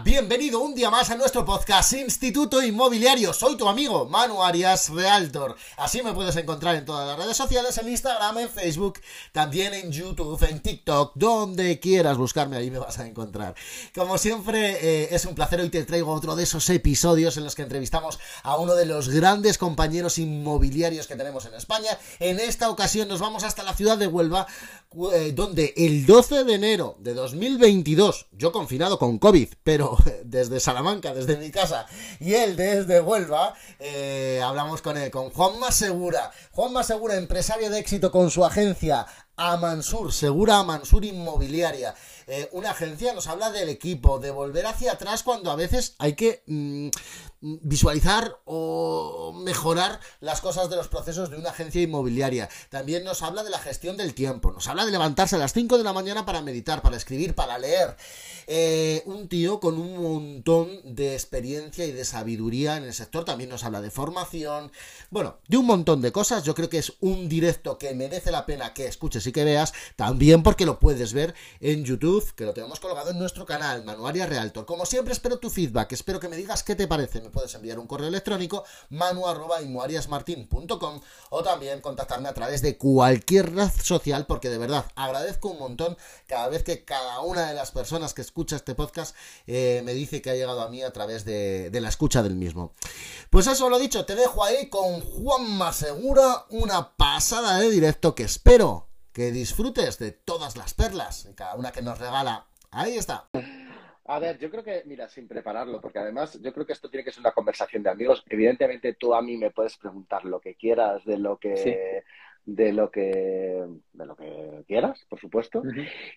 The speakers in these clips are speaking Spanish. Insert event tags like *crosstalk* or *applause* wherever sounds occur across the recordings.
Bienvenido un día más a nuestro podcast Instituto Inmobiliario. Soy tu amigo Manu Arias Realtor. Así me puedes encontrar en todas las redes sociales, en Instagram, en Facebook, también en YouTube, en TikTok, donde quieras buscarme, ahí me vas a encontrar. Como siempre, eh, es un placer. Hoy te traigo otro de esos episodios en los que entrevistamos a uno de los grandes compañeros inmobiliarios que tenemos en España. En esta ocasión nos vamos hasta la ciudad de Huelva, eh, donde el 12 de enero de 2022, yo confinado con COVID, pero *laughs* desde Salamanca, desde mi casa, y él desde Huelva, eh, hablamos con él, con Juanma Segura. Juanma Segura, empresario de éxito con su agencia Amansur, Segura Amansur Inmobiliaria. Eh, una agencia nos habla del equipo, de volver hacia atrás cuando a veces hay que mm, visualizar o mejorar las cosas de los procesos de una agencia inmobiliaria. También nos habla de la gestión del tiempo, nos habla de levantarse a las 5 de la mañana para meditar, para escribir, para leer. Eh, un tío con un montón de experiencia y de sabiduría en el sector, también nos habla de formación, bueno, de un montón de cosas. Yo creo que es un directo que merece la pena que escuches y que veas, también porque lo puedes ver en YouTube, que lo tenemos colgado en nuestro canal, Manuaria Realtor. Como siempre, espero tu feedback, espero que me digas qué te parece puedes enviar un correo electrónico manu.imuariasmartin.com o también contactarme a través de cualquier red social porque de verdad agradezco un montón cada vez que cada una de las personas que escucha este podcast eh, me dice que ha llegado a mí a través de, la escucha del mismo. Pues eso lo dicho, te dejo ahí con Juanma Segura, una pasada de directo que espero que disfrutes de todas las perlas, cada una que nos regala. Ahí está. A ver, yo creo que, mira, sin prepararlo, porque además yo creo que esto tiene que ser una conversación de amigos. Evidentemente tú a mí me puedes preguntar lo que quieras de lo que, de lo que, de lo que quieras, por supuesto.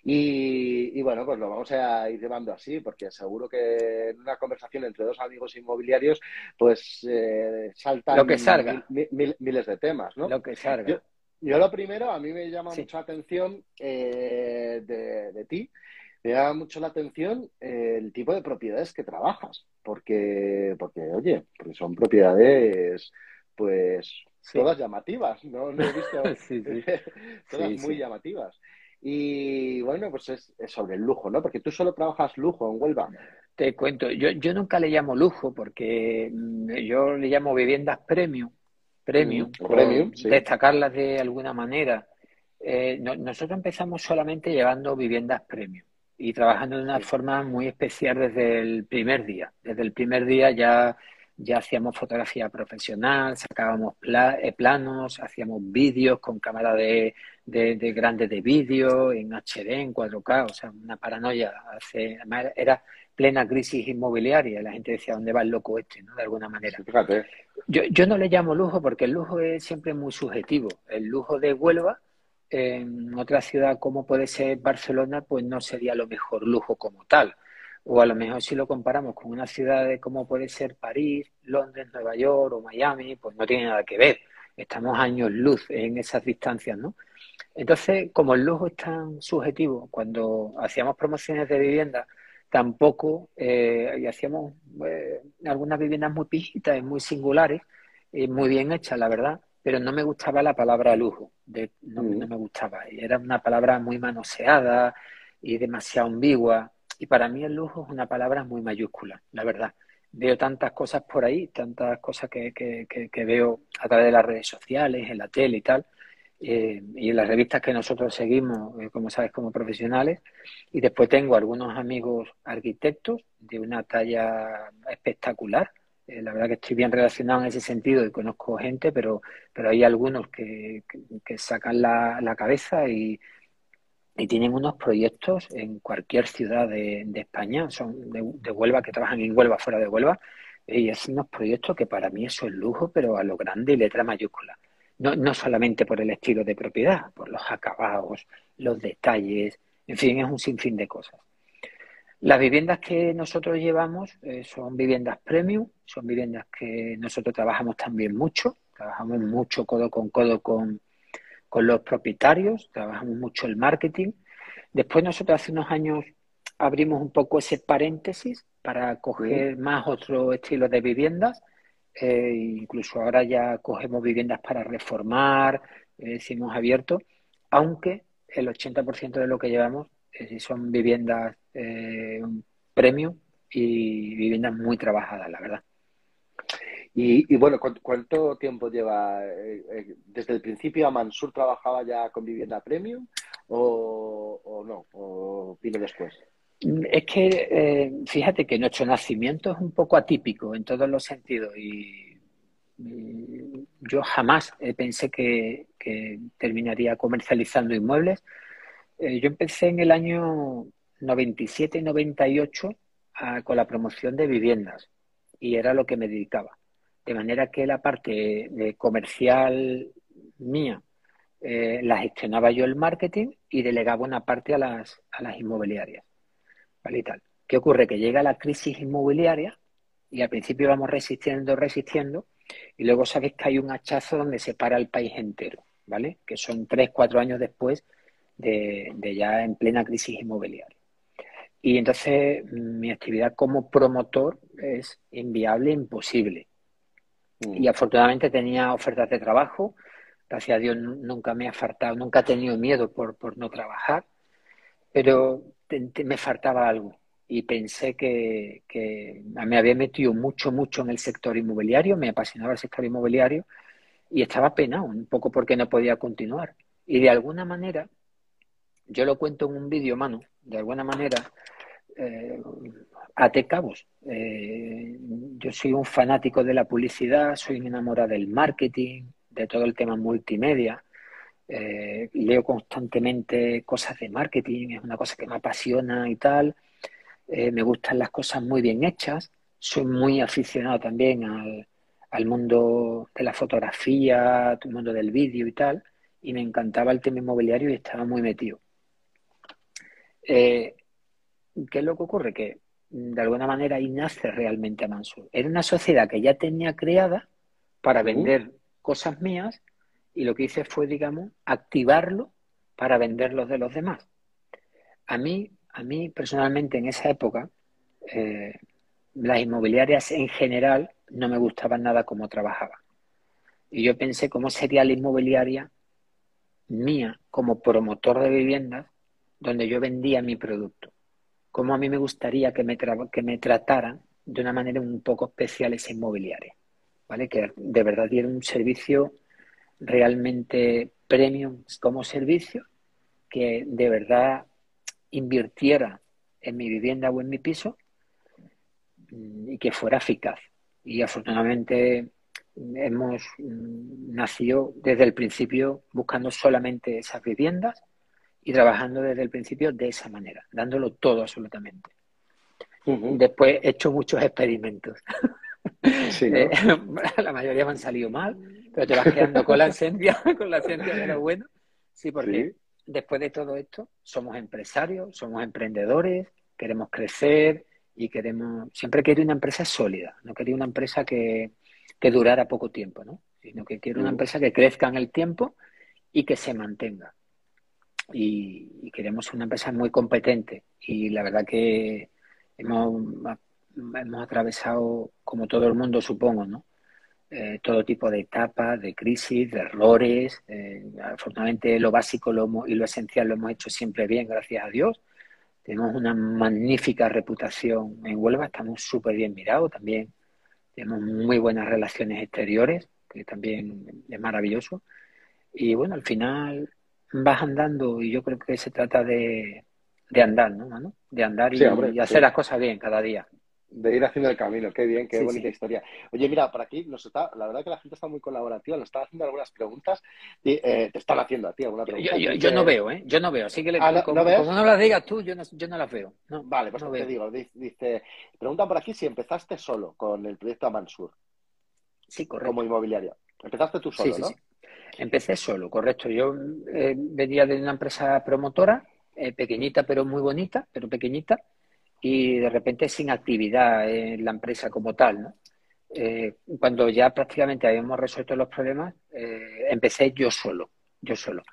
y, bueno, pues lo vamos a ir llevando así, porque seguro que en una conversación entre dos amigos inmobiliarios, pues eh, saltan lo que salga. miles de temas, ¿no? Lo que salga. Yo, lo primero, a mí me llama mucha atención eh, de, de ti me llama mucho la atención eh, el tipo de propiedades que trabajas, porque, porque oye, porque son propiedades, pues, todas llamativas, ¿no? he visto *laughs* *laughs* todas muy llamativas. Y bueno, pues es, sobre el lujo, ¿no? Porque tú solo trabajas lujo en Huelva. Te cuento, yo, yo nunca le llamo lujo porque mm, yo le llamo viviendas premium, premium, mm, premium destacarlas de alguna manera. Eh, nosotros empezamos solamente llevando viviendas premium y trabajando de una forma muy especial desde el primer día. Desde el primer día ya, ya hacíamos fotografía profesional, sacábamos eh, planos, hacíamos vídeos con cámara de, de, grandes de vídeo, en HD, en 4K, o sea, una paranoia. Hace, era plena crisis inmobiliaria, la gente decía, ¿dónde va el loco este? ¿no? De alguna manera. Yo, yo no le llamo lujo porque el lujo es siempre muy subjetivo. El lujo de Huelva en otra ciudad como puede ser Barcelona, pues no sería lo mejor lujo como tal. O a lo mejor si lo comparamos con una ciudad como puede ser París, Londres, Nueva York o Miami, pues no tiene nada que ver. Estamos años luz en esas distancias, ¿no? Entonces, como el lujo es tan subjetivo, cuando hacíamos promociones de vivienda, tampoco, eh, y hacíamos eh, algunas viviendas muy pijitas muy singulares, y muy bien hechas, la verdad, pero no me gustaba la palabra lujo, de, no, mm. me gustaba. Era una palabra muy manoseada y demasiado ambigua. Y para mí el lujo es una palabra muy mayúscula, la verdad. Veo tantas cosas por ahí, tantas cosas que, que, veo a través de las redes sociales, en la tele y tal, eh, y en las revistas que nosotros seguimos, eh, como sabes, como profesionales. Y después tengo algunos amigos arquitectos de una talla espectacular, eh, la verdad que estoy bien relacionado en ese sentido y conozco gente, pero, pero hay algunos que, sacan la, cabeza y, tienen unos proyectos en cualquier ciudad de, España, son de, de, Huelva, que trabajan en Huelva, fuera de Huelva, y hacen unos proyectos que para mí eso es lujo, pero a lo grande y letra mayúscula. No, no solamente por el estilo de propiedad, por los acabados, los detalles, en fin, es un sinfín de cosas. Las viviendas que nosotros llevamos eh, son viviendas premium, son viviendas que nosotros trabajamos también mucho, trabajamos mucho codo con codo con, los propietarios, trabajamos mucho el marketing. Después nosotros hace unos años abrimos un poco ese paréntesis para coger más otro estilo de viviendas. Eh, incluso ahora ya cogemos viviendas para reformar, eh, hemos abierto, aunque el 80% de lo que llevamos eh, son viviendas eh, premium, y viviendas muy trabajadas, la verdad. Y, bueno, ¿cuánto, tiempo lleva? Eh, eh, ¿Desde el principio Mansur trabajaba ya con vivienda premium o, no? ¿O vino después? Es que eh, fíjate que nuestro nacimiento es un poco atípico en todos los sentidos y, yo jamás pensé que, terminaría comercializando inmuebles. Yo empecé en el año 97-98 con la promoción de viviendas y era lo que me dedicaba. De manera que la parte de comercial mía eh, la gestionaba yo el marketing y delegaba una parte a las, a las inmobiliarias. ¿Vale? Y tal. ¿Qué ocurre? Que llega la crisis inmobiliaria y al principio vamos resistiendo, resistiendo, y luego sabéis que hay un hachazo donde se para el país entero, ¿vale? Que son tres, cuatro años después de, de ya en plena crisis inmobiliaria. Y entonces mi actividad como promotor es inviable, imposible. Mm. Y afortunadamente tenía ofertas de trabajo. Gracias a Dios nunca me ha faltado, nunca he tenido miedo por, no trabajar, pero me faltaba algo. Y pensé que, me había metido mucho, mucho en el sector inmobiliario, me apasionaba el sector inmobiliario y estaba penado, un poco porque no podía continuar. Y de alguna manera, yo lo cuento en un vídeo, mano, de alguna manera, eh, ate cabos. Eh, yo soy un fanático de la publicidad, soy enamorado del marketing, de todo el tema multimedia. Eh, leo constantemente cosas de marketing, es una cosa que me apasiona y tal. Eh, me gustan las cosas muy bien hechas. Soy muy aficionado también al, al mundo de la fotografía, al mundo del vídeo y tal. Y me encantaba el tema inmobiliario y estaba muy metido. ¿Qué es lo que ocurre? Que de alguna manera ahí nace realmente Mansur. Era una sociedad que ya tenía creada para vender cosas mías y lo que hice fue, digamos, activarlo para venderlos de los demás. A mí, a mí personalmente en esa época, eh, las inmobiliarias en general no me gustaban nada como trabajaba. Y yo pensé cómo sería la inmobiliaria mía como promotor de viviendas donde yo vendía mi producto como a mí me gustaría que me, que me trataran de una manera un poco especial esa inmobiliaria, ¿vale? Que de verdad diera un servicio realmente premium como servicio, que de verdad invirtiera en mi vivienda o en mi piso mm, y que fuera eficaz. Y afortunadamente hemos mm, nacido desde el principio buscando solamente esas viviendas y trabajando desde el principio de esa manera, dándolo todo absolutamente. Después he hecho muchos experimentos. *laughs* Eh, *laughs* la mayoría me han salido mal, pero te vas quedando con la esencia, *laughs* con la esencia de lo bueno. Sí, porque después de todo esto somos empresarios, somos emprendedores, queremos crecer y queremos, siempre quiero una empresa sólida, no quería una empresa que, que durara poco tiempo, ¿no? sino que quiero una empresa que crezca en el tiempo y que se mantenga y, queremos una empresa muy competente y la verdad que hemos, hemos atravesado, como todo el mundo supongo, ¿no? Eh, todo tipo de etapas, de crisis, de errores. Eh, afortunadamente lo básico lo y lo esencial lo hemos hecho siempre bien, gracias a Dios. Tenemos una magnífica reputación en Huelva, estamos súper bien mirados también. Tenemos muy buenas relaciones exteriores, que también es maravilloso. Y bueno, al final vas andando y yo creo que se trata de, andar, ¿no, De andar y, hacer las cosas bien cada día. De ir haciendo el camino, qué bien, qué bonita historia. Oye, mira, por aquí nos está, la verdad que la gente está muy colaborativa, nos están haciendo algunas preguntas, y, eh, te están haciendo a ti alguna pregunta. Yo, no veo, ¿eh? Yo no veo, así que le, ah, como, ¿no las digas tú, yo no, yo no las veo. vale, pues te digo, dice, preguntan por aquí si empezaste solo con el proyecto Amansur. Sí, correcto. Como inmobiliaria. Empezaste tú solo, ¿no? Empecé solo, correcto. Yo eh, venía de una empresa promotora, eh, pequeñita pero muy bonita, pero pequeñita, y de repente sin actividad en la empresa como tal, ¿no? Eh, cuando ya prácticamente habíamos resuelto los problemas, empecé yo solo, yo solo.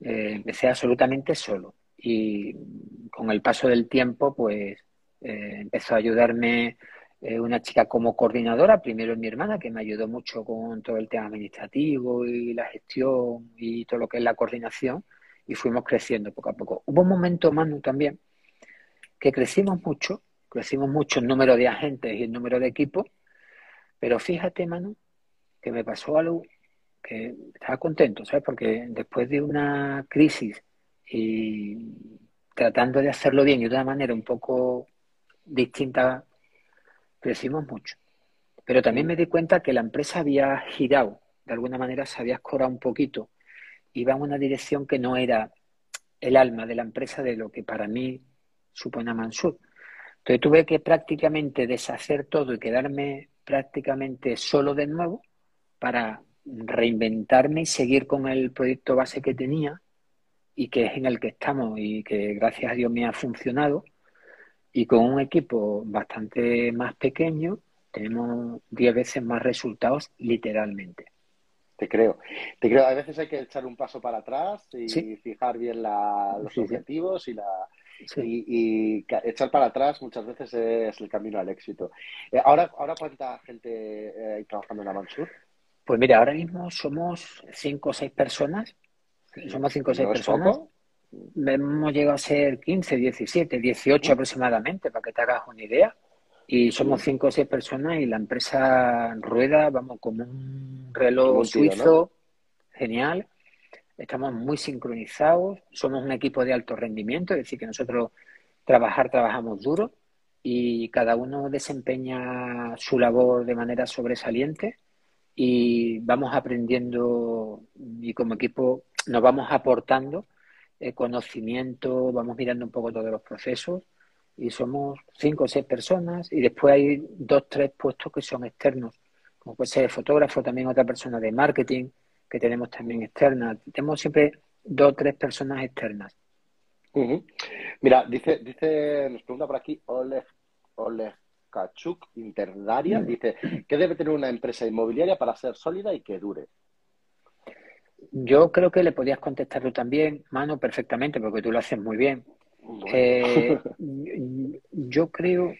empecé absolutamente solo. Y con el paso del tiempo, pues empezó a ayudarme eh, una chica como coordinadora, primero mi hermana, que me ayudó mucho con todo el tema administrativo y la gestión y todo lo que es la coordinación, y fuimos creciendo poco a poco. Hubo un momento, Manu, también, que crecimos mucho crecimos mucho el número de agentes y el número de equipos, pero fíjate, Manu, que me pasó algo que estaba contento, ¿sabes? Porque después de una crisis y tratando de hacerlo bien y de una manera un poco distinta, crecimos mucho. Pero también me di cuenta que la empresa había girado, de alguna manera se había escorado un poquito, iba en una dirección que no era el alma de la empresa de lo que para mí supone Mansur. Entonces tuve que prácticamente deshacer todo y quedarme prácticamente solo de nuevo para reinventarme y seguir con el proyecto base que tenía y que es en el que estamos y que gracias a Dios me ha funcionado. Y con un equipo bastante más pequeño tenemos 10 veces más resultados literalmente. Te creo. Te creo. A veces hay que echar un paso para atrás y fijar bien los objetivos y la, y, echar para atrás muchas veces es el camino al éxito. Eh, ahora, ahora ¿cuánta gente eh, hay trabajando en Amansur? Pues mira, ahora mismo somos cinco o seis personas. Somos cinco o seis personas. Hemos llegado a ser 15, 17, 18 aproximadamente, para que te hagas una idea. Y somos cinco o seis personas y la empresa rueda, vamos, como un reloj suizo, genial. Estamos muy sincronizados, somos un equipo de alto rendimiento, es decir, que nosotros trabajar, trabajamos duro y cada uno desempeña su labor de manera sobresaliente y vamos aprendiendo y como equipo nos vamos aportando eh, conocimiento, vamos mirando un poco todos los procesos y somos cinco o seis personas y después hay dos, tres puestos que son externos, como puede ser fotógrafo, también otra persona de marketing que tenemos también externa. Tenemos siempre dos o tres personas externas. Mira, dice, dice, nos pregunta por aquí Oleg, Oleg Kachuk, Internaria, mm. dice, ¿qué debe tener una empresa inmobiliaria para ser sólida y que dure? Yo creo que le podías contestar tú también, Mano, perfectamente, porque tú lo haces muy bien. Eh, *laughs* yo creo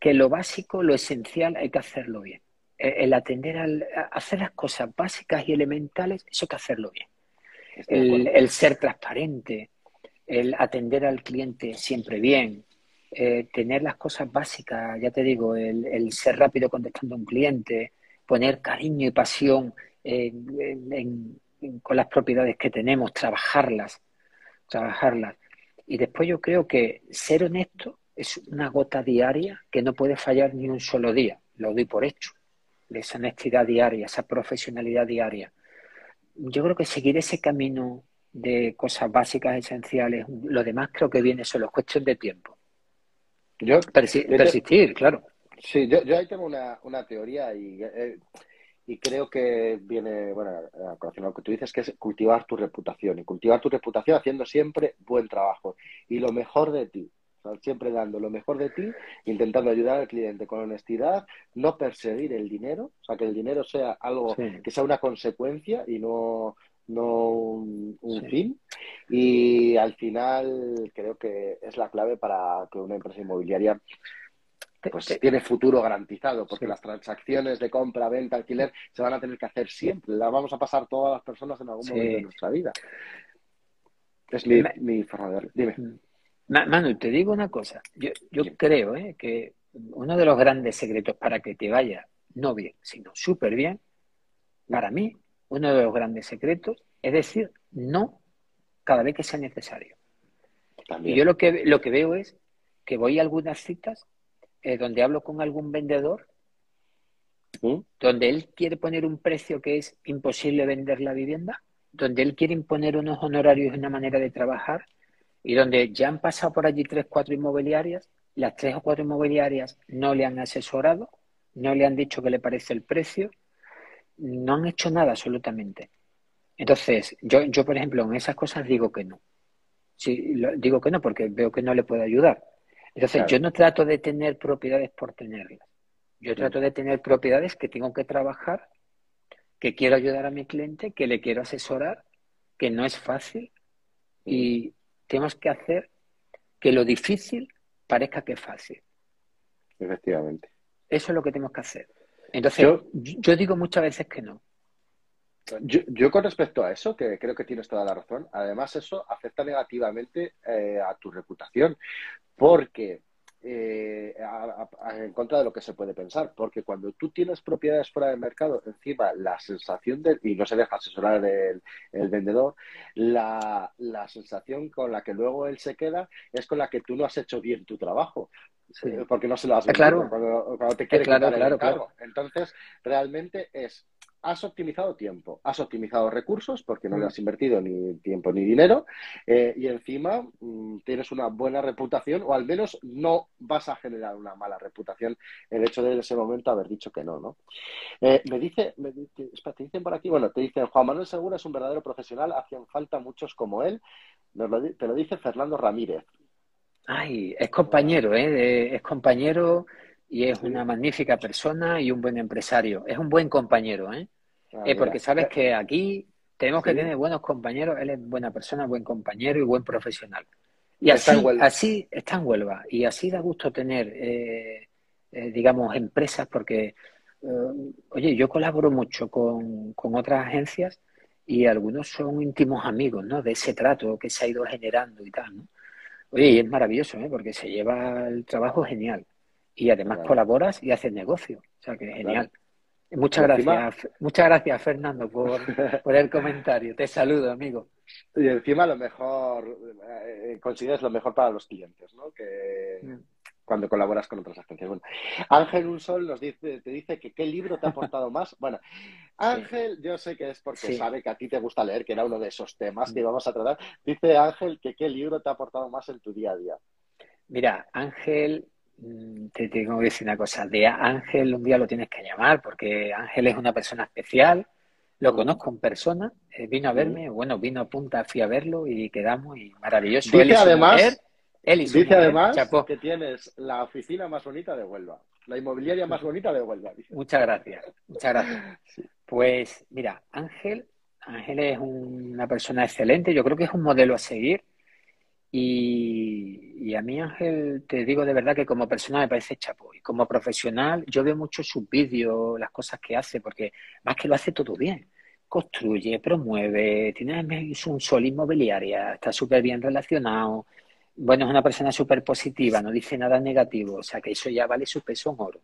que lo básico, lo esencial, hay que hacerlo bien. El atender al hacer las cosas básicas y elementales, eso hay que hacerlo bien. El, ser transparente, el atender al cliente siempre bien, eh, tener las cosas básicas, ya te digo, el, ser rápido contestando a un cliente, poner cariño y pasión con las propiedades que tenemos, trabajarlas, trabajarlas. Y después yo creo que ser honesto es una gota diaria que no puede fallar ni un solo día. Lo doy por hecho. Esa honestidad diaria, esa profesionalidad diaria. Yo creo que seguir ese camino de cosas básicas, esenciales, lo demás creo que viene solo, es cuestión de tiempo. Yo, persistir, claro. Sí, yo, yo ahí tengo una, una teoría y eh, y creo que viene, bueno, a colación lo que tú dices, que es cultivar tu reputación y cultivar tu reputación haciendo siempre buen trabajo y lo mejor de ti, siempre dando lo mejor de ti, intentando ayudar al cliente con honestidad, no perseguir el dinero, o sea, que el dinero sea algo que sea una consecuencia y no, no un, fin. Y al final creo que es la clave para que una empresa inmobiliaria pues tiene futuro garantizado, porque las transacciones de compra, venta, alquiler se van a tener que hacer siempre. Las vamos a pasar todas las personas en algún momento de nuestra vida. Es mi, de ver. Dime. Mm. Manu, te digo una cosa. Yo, creo ¿eh? que uno de los grandes secretos para que te vaya no bien, sino súper bien, para mí, uno de los grandes secretos es decir no cada vez que sea necesario. Y yo lo que, lo que veo es que voy a algunas citas eh, donde hablo con algún vendedor, ¿Mm? donde él quiere poner un precio que es imposible vender la vivienda, donde él quiere imponer unos honorarios y una manera de trabajar, y donde ya han pasado por allí tres, cuatro inmobiliarias, las tres o cuatro inmobiliarias no le han asesorado, no le han dicho qué le parece el precio, no han hecho nada absolutamente. Entonces, yo, yo por ejemplo, en esas cosas digo que no. Sí, digo que no porque veo que no le puedo ayudar. Entonces, yo no trato de tener propiedades por tenerlas. Yo mm. trato de tener propiedades que tengo que trabajar, que quiero ayudar a mi cliente, que le quiero asesorar, que no es fácil y mm. tenemos que hacer que lo difícil parezca que es fácil. Efectivamente. Eso es lo que tenemos que hacer. Entonces, yo, digo muchas veces que no. Yo, con respecto a eso, que creo que tienes toda la razón, además eso afecta negativamente eh, a tu reputación, porque eh, en contra de lo que se puede pensar, porque cuando tú tienes propiedades fuera del mercado, encima la sensación de, y no se deja asesorar el, vendedor, la, sensación con la que luego él se queda es con la que tú no has hecho bien tu trabajo. Porque no se lo has vendido, claro. cuando, te quiere claro, claro, claro. Entonces, realmente es has optimizado tiempo, has optimizado recursos porque no le has invertido ni tiempo ni dinero eh, y encima mm, tienes una buena reputación o al menos no vas a generar una mala reputación el hecho de en ese momento haber dicho que no, ¿no? Eh, me dice, me te dicen por aquí, bueno, te dicen Juan Manuel Segura es un verdadero profesional, hacían falta muchos como él, te lo dice Fernando Ramírez. Ay, es compañero, ¿eh? es compañero y es una magnífica persona y un buen empresario. Es un buen compañero, ¿eh? Eh porque sabes que aquí tenemos que tener buenos compañeros. Él es buena persona, buen compañero y buen profesional. Y así está, así está en Huelva. Y así da gusto tener, eh, eh, digamos, empresas porque, oye, yo colaboro mucho con, con otras agencias y algunos son íntimos amigos, ¿no? De ese trato que se ha ido generando y tal, ¿no? Oye, y es maravilloso, ¿eh? Porque se lleva el trabajo genial y además colaboras y haces negocio. O sea que genial. Muchas gracias, muchas gracias Fernando por, por, el comentario. Te saludo, amigo. Y encima lo mejor, eh, consideras lo mejor para los clientes, ¿no? Que mm. cuando colaboras con otras agencias. Bueno, Ángel Unsol nos dice, te dice que qué libro te ha aportado más. Bueno, Ángel, yo sé que es porque sabe que a ti te gusta leer, que era uno de esos temas que mm. íbamos a tratar. Dice Ángel que qué libro te ha aportado más en tu día a día. Mira, Ángel te tengo que decir una cosa, de Ángel un día lo tienes que llamar porque Ángel es una persona especial, lo mm. conozco en persona, eh, vino a mm. verme, bueno, vino a punta, fui a verlo y quedamos y maravilloso. Dice además, dice además que tienes la oficina más bonita de Huelva, la inmobiliaria más bonita de Huelva. Muchas gracias, muchas gracias. *laughs* Pues mira, Ángel, Ángel es una persona excelente, yo creo que es un modelo a seguir y, a mí, Ángel, te digo de verdad que como persona me parece chapo. Y como profesional, yo veo mucho sus vídeos, las cosas que hace, porque más que lo hace todo bien. Construye, promueve, tiene un sol inmobiliaria, está súper bien relacionado. Bueno, es una persona súper positiva, no dice nada negativo. O sea, que eso ya vale su peso en oro.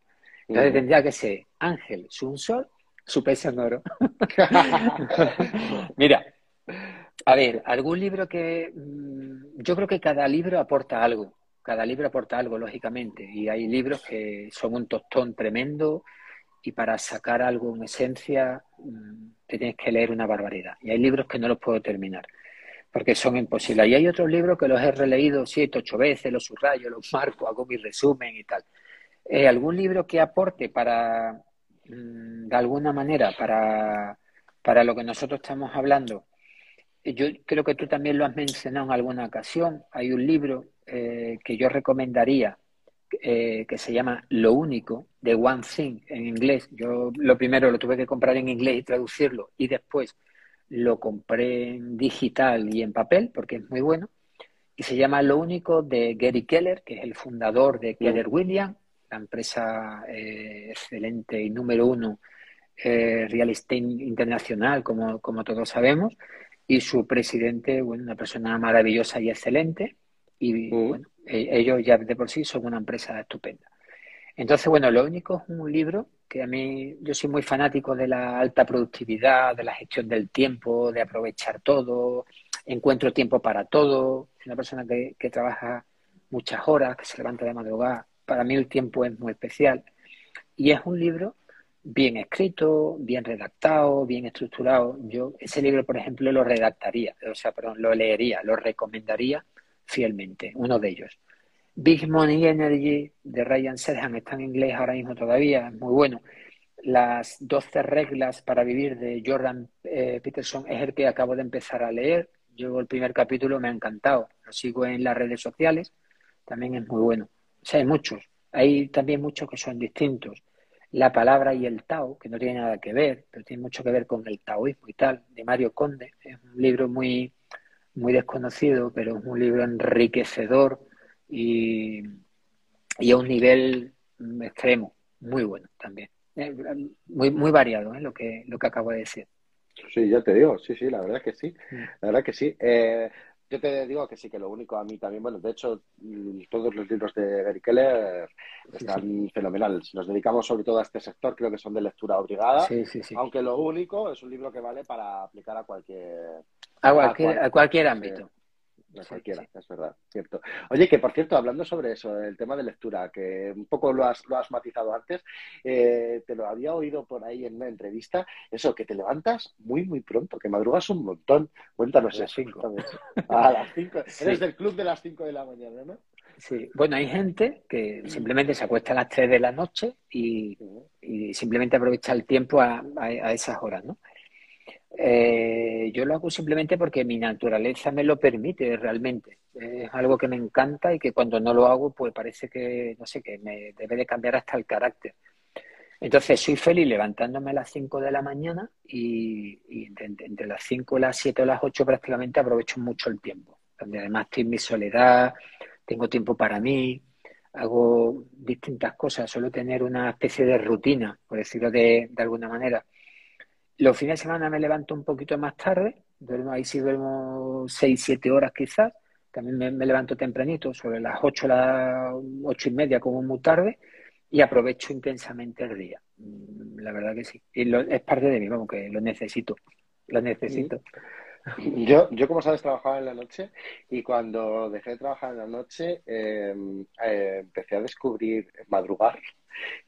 Entonces tendría que ser Ángel, su sol, su peso en oro. *laughs* *laughs* Mira, a ver, algún libro que mm, yo creo que cada libro aporta algo, cada libro aporta algo, lógicamente, y hay libros que son un tostón tremendo y para sacar algo en esencia mm, te tienes que leer una barbaridad. Y hay libros que no los puedo terminar porque son imposibles. Y hay otros libros que los he releído siete, ocho veces, los subrayo, los marco, hago mi resumen y tal. Eh, ¿Algún libro que aporte para, mm, de alguna manera, para, para lo que nosotros estamos hablando? Yo creo que tú también lo has mencionado en alguna ocasión. Hay un libro eh, que yo recomendaría eh, que se llama Lo único, de One Thing en inglés. Yo lo primero lo tuve que comprar en inglés y traducirlo y después lo compré en digital y en papel porque es muy bueno. Y se llama Lo único de Gary Keller, que es el fundador de Keller Williams, la empresa eh, excelente y número uno real estate internacional, como, como todos sabemos y su presidente, bueno, una persona maravillosa y excelente, y mm. bueno, e-, ellos ya de por sí son una empresa estupenda. Entonces, bueno, lo único es un libro que a mí, yo soy muy fanático de la alta productividad, de la gestión del tiempo, de aprovechar todo, encuentro tiempo para todo, soy una persona que, que trabaja muchas horas, que se levanta de madrugada, para mí el tiempo es muy especial. Y es un libro bien escrito, bien redactado, bien estructurado. Yo ese libro, por ejemplo, lo redactaría, o sea, perdón, lo leería, lo recomendaría fielmente, uno de ellos. Big Money Energy de Ryan Serhan está en inglés ahora mismo todavía, es muy bueno. Las 12 reglas para vivir de Jordan eh, Peterson es el que acabo de empezar a leer. Yo el primer capítulo me ha encantado, lo sigo en las redes sociales, también es muy bueno. O sea, hay muchos, hay también muchos que son distintos la palabra y el Tao, que no tiene nada que ver, pero tiene mucho que ver con el taoísmo y tal, de Mario Conde. Es un libro muy, muy desconocido, pero es un libro enriquecedor y, y a un nivel extremo, muy bueno también. Eh, muy, muy variado ¿eh? lo, que, lo que acabo de decir. Sí, ya te digo, sí, sí, la verdad que sí. Mm. La verdad que sí. Eh, yo te digo que sí, que lo único a mí también, bueno, de hecho, todos los libros de Gary Keller están fenomenales. Si nos dedicamos sobre todo a este sector, creo que son de lectura obligada. Sí, sí, sí. Aunque lo único es un libro que vale para aplicar a cualquier... A cualquier, a cualquier ámbito no cualquiera, es verdad, cierto. Oye, que por cierto, hablando sobre eso, el tema de lectura, que un poco lo has, lo has matizado antes, eh, te lo había oído por ahí en una entrevista, eso, que te levantas muy, muy pronto, que madrugas un montón. Cuéntanos a las cinco. A las cinco. *laughs* Eres del club de las cinco de la mañana, ¿no? Sí, bueno, hay gente que simplemente se acuesta a las tres de la noche y, simplemente aprovecha el tiempo a, a esas horas, ¿no? Eh, yo lo hago simplemente porque mi naturaleza me lo permite realmente. Es algo que me encanta y que cuando no lo hago, pues parece que, no sé, que me debe de cambiar hasta el carácter. Entonces, soy feliz levantándome a las 5 de la mañana y, entre, las 5 las 7 o las 8 prácticamente aprovecho mucho el tiempo. Donde además estoy en mi soledad, tengo tiempo para mí, hago distintas cosas, suelo tener una especie de rutina, por decirlo de, de alguna manera. Los fines de semana me levanto un poquito más tarde, duermo, ahí sí duermo 6, 7 horas quizás, también me, levanto tempranito, sobre las 8, las 8 y media como muy tarde, y aprovecho intensamente el día. Mm, la verdad que sí. Y es parte de mí, vamos, que lo necesito. Lo necesito. Yo, yo, como sabes, trabajaba en la noche y cuando dejé de trabajar en la noche eh, eh, empecé a descubrir madrugar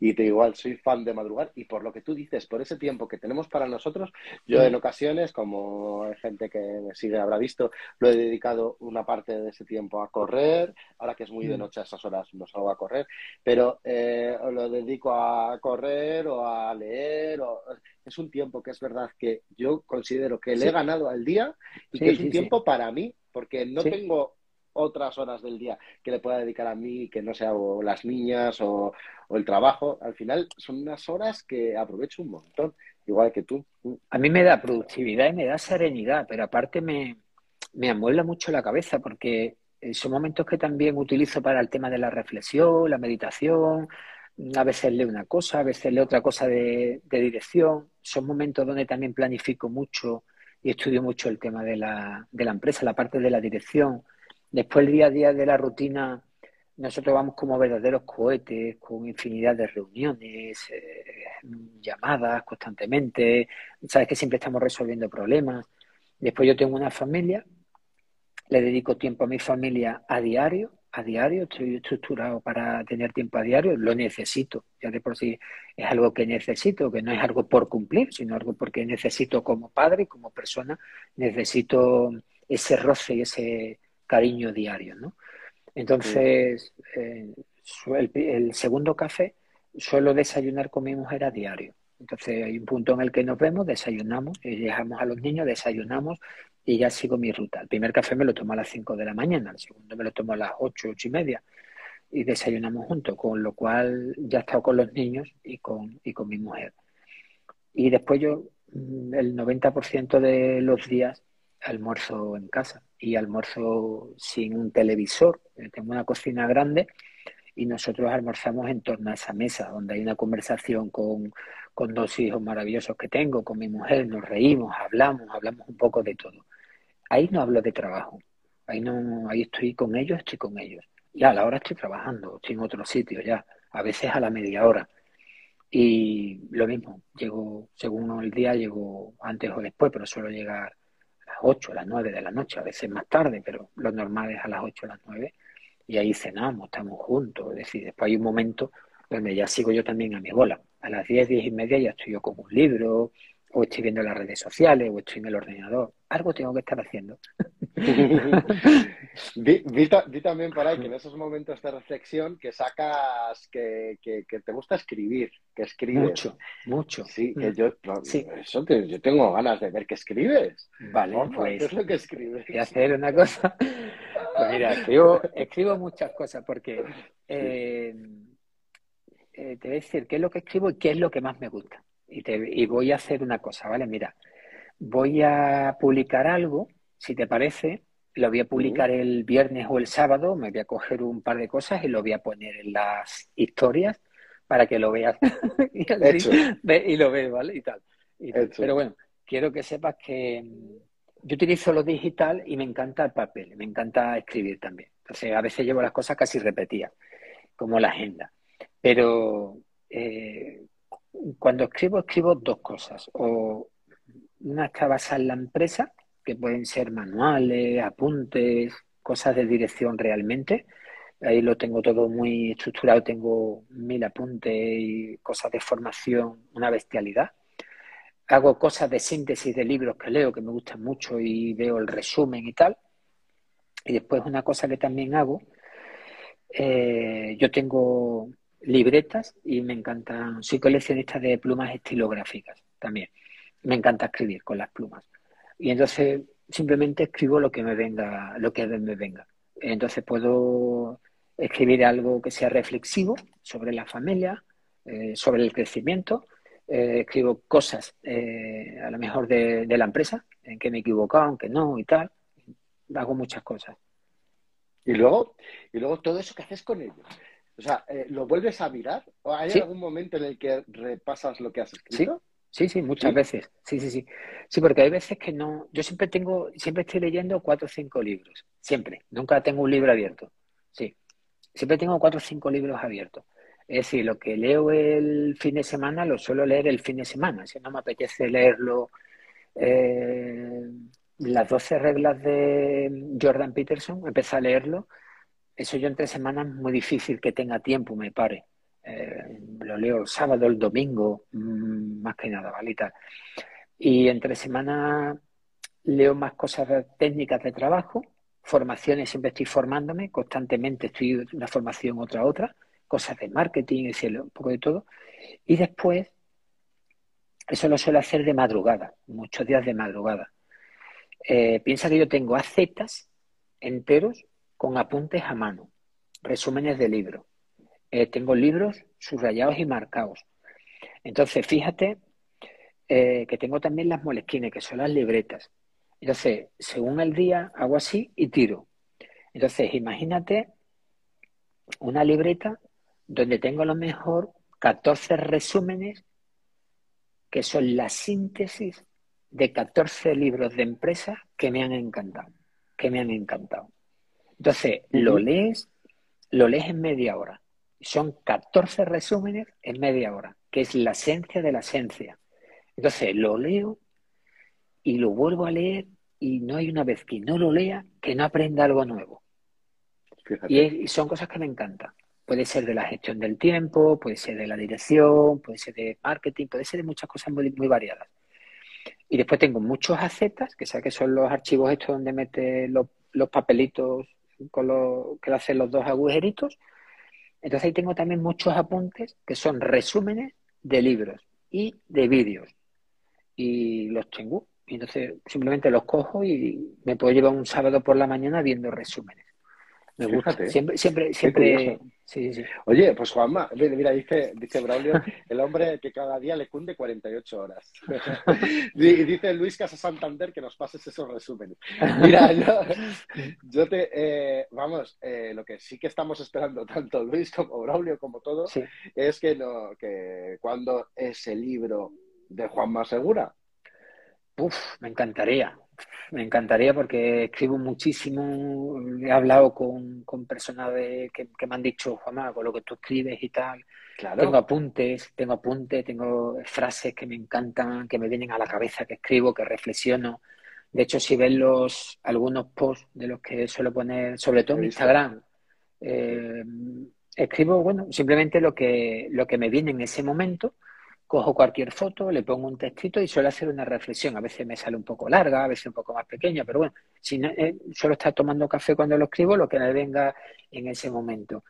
y te igual soy fan de madrugar y por lo que tú dices, por ese tiempo que tenemos para nosotros, yo en ocasiones, como hay gente que me sigue habrá visto, lo he dedicado una parte de ese tiempo a correr, ahora que es muy de mm. noche a esas horas no salgo a correr, pero eh, lo dedico a correr o a leer o es un tiempo que es verdad que yo considero que le he ganado al día y que es un tiempo para mí, porque no tengo otras horas del día que le pueda dedicar a mí, que no sea o las niñas o, el trabajo. Al final son unas horas que aprovecho un montón, igual que tú. A mí me da productividad y me da serenidad, pero aparte me, me amuebla mucho la cabeza porque son momentos que también utilizo para el tema de la reflexión, la meditación. A veces leo una cosa, a veces leo otra cosa de, de dirección. Son momentos donde también planifico mucho y estudio mucho el tema de la, de la empresa, la parte de la dirección Después el día a día de la rutina, nosotros vamos como verdaderos cohetes, con infinidad de reuniones, eh, llamadas constantemente, sabes que siempre estamos resolviendo problemas. Después yo tengo una familia, le dedico tiempo a mi familia a diario, a diario, estoy estructurado para tener tiempo a diario, lo necesito, ya de por sí es algo que necesito, que no es algo por cumplir, sino algo porque necesito como padre como persona, necesito ese roce y ese, cariño diario, ¿no? Entonces, eh, el, segundo café suelo desayunar con mi mujer a diario. Entonces hay un punto en el que nos vemos, desayunamos, y dejamos a los niños, desayunamos y ya sigo mi ruta. El primer café me lo tomo a las 5 de la mañana, el segundo me lo tomo a las 8, 8 y media y desayunamos juntos, con lo cual ya he estado con los niños y con, y con mi mujer. Y después yo, mm, el 90% de los días, almuerzo en casa y almuerzo sin un televisor. Eh, tengo una cocina grande y nosotros almorzamos en torno a esa mesa, donde hay una conversación con, con dos hijos maravillosos que tengo, con mi mujer, nos reímos, hablamos, hablamos un poco de todo. Ahí no hablo de trabajo, ahí no, ahí estoy con ellos, estoy con ellos. Ya a la hora estoy trabajando, estoy en otro sitio ya, a veces a la media hora. Y lo mismo, llego, según el día, llego antes o después, pero suelo llegar 8, a las 9 de la noche, a veces más tarde, pero lo normal es a las 8, a las 9, y ahí cenamos, estamos juntos, es decir, después hay un momento donde ya sigo yo también a mi bola. A las 10, 10 y media ya estoy yo con un libro, o estoy viendo las redes sociales, o estoy en el ordenador. Algo tengo que estar haciendo. *laughs* vi, también por ahí que en esos momentos de reflexión que sacas, que, que, te gusta escribir, que escribes. Mucho, mucho. Sí, que mm. yo, Eso yo tengo ganas de ver que escribes. Vale, pues. ¿Qué es lo que escribes? Voy a hacer una cosa. *laughs* Pues mira, escribo, muchas cosas porque eh, eh, te voy a decir qué es lo que escribo y qué es lo que más me gusta. Y, te, y voy a hacer una cosa, ¿vale? Mira, voy a publicar algo, si te parece, lo voy a publicar el viernes o el sábado, me voy a coger un par de cosas y lo voy a poner en las historias para que lo veas *laughs* y, lo veas, ¿vale? Y tal. Pero bueno, quiero que sepas que, yo utilizo lo digital y me encanta el papel, me encanta escribir también. Entonces, a veces llevo las cosas casi repetidas, como la agenda. Pero eh, cuando escribo, escribo dos cosas. O una está basada en la empresa, que pueden ser manuales, apuntes, cosas de dirección realmente. Ahí lo tengo todo muy estructurado, tengo mil apuntes y cosas de formación, una bestialidad hago cosas de síntesis de libros que leo que me gustan mucho y veo el resumen y tal. Y después una cosa que también hago, eh, yo tengo libretas y me encantan, soy coleccionista de plumas estilográficas también. Me encanta escribir con las plumas. Y entonces simplemente escribo lo que me venga, lo que me venga. Entonces puedo escribir algo que sea reflexivo sobre la familia, eh, sobre el crecimiento, eh, escribo cosas eh, a lo mejor de, la empresa, en que me he equivocado, aunque no y tal. Hago muchas cosas. Y luego, y luego todo eso que haces con ellos. O sea, eh, ¿lo vuelves a mirar? ¿O hay algún momento en el que repasas lo que has escrito? Sí, sí, muchas veces. Sí, sí, sí. Sí, porque hay veces que no. Yo siempre tengo, siempre estoy leyendo cuatro o cinco libros. Siempre. Nunca tengo un libro abierto. Sí. Siempre tengo cuatro o cinco libros abiertos. Es decir, lo que leo el fin de semana lo suelo leer el fin de semana. Si no me apetece leerlo, eh, las 12 reglas de Jordan Peterson, empecé a leerlo. Eso yo entre semanas es muy difícil que tenga tiempo, me pare. Eh, lo leo el sábado, el domingo, mm, más que nada, ¿vale? Y, entre semanas leo más cosas técnicas de trabajo, formaciones, siempre estoy formándome, constantemente estoy una formación, otra, otra cosas de marketing, un poco de todo. Y después, eso lo suelo hacer de madrugada, muchos días de madrugada. Eh, piensa que yo tengo acetas enteros con apuntes a mano, resúmenes de libros. Eh, tengo libros subrayados y marcados. Entonces, fíjate eh, que tengo también las molesquines, que son las libretas. Entonces, según el día, hago así y tiro. Entonces, imagínate una libreta donde tengo a lo mejor 14 resúmenes que son la síntesis de 14 libros de empresa que me han encantado, que me han encantado. Entonces, lo lees, lo lees en media hora. Son 14 resúmenes en media hora, que es la esencia de la esencia. Entonces, lo leo y lo vuelvo a leer y no hay una vez que no lo lea que no aprenda algo nuevo. y son cosas que me encantan. Puede ser de la gestión del tiempo, puede ser de la dirección, puede ser de marketing, puede ser de muchas cosas muy, muy variadas. Y después tengo muchos acetas, que sabes que son los archivos estos donde mete los, papelitos con los que hacen los dos agujeritos. Entonces ahí tengo también muchos apuntes que son resúmenes de libros y de vídeos. Y los tengo. Y entonces simplemente los cojo y me puedo llevar un sábado por la mañana viendo resúmenes. Me gusta. Siempre, siempre, siempre. Sí, sí. Oye, pues Juanma, mira, dice, dice Braulio, el hombre que cada día le cunde 48 horas. *laughs* y dice Luis Casa Santander que nos pases esos resúmenes. Mira, *laughs* yo, te, eh, vamos, eh, lo que sí que estamos esperando, tanto Luis como Braulio como todos, es que, no, que cuando ese libro de Juanma Segura. Uf, me encantaría, me encantaría porque escribo muchísimo, he hablado con, personas que, me han dicho, Juanma, con lo que tú escribes y tal. Tengo apuntes, tengo apuntes, tengo frases que me encantan, que me vienen a la cabeza, que escribo, que reflexiono. De hecho, si ves los algunos posts de los que suelo poner, sobre todo en Instagram, eh, escribo, bueno, simplemente lo que, lo que me viene en ese momento cojo cualquier foto, le pongo un textito y suelo hacer una reflexión. A veces me sale un poco larga, a veces un poco más pequeña, pero bueno, si no, eh, suelo estar tomando café cuando lo escribo, lo que me venga en ese momento.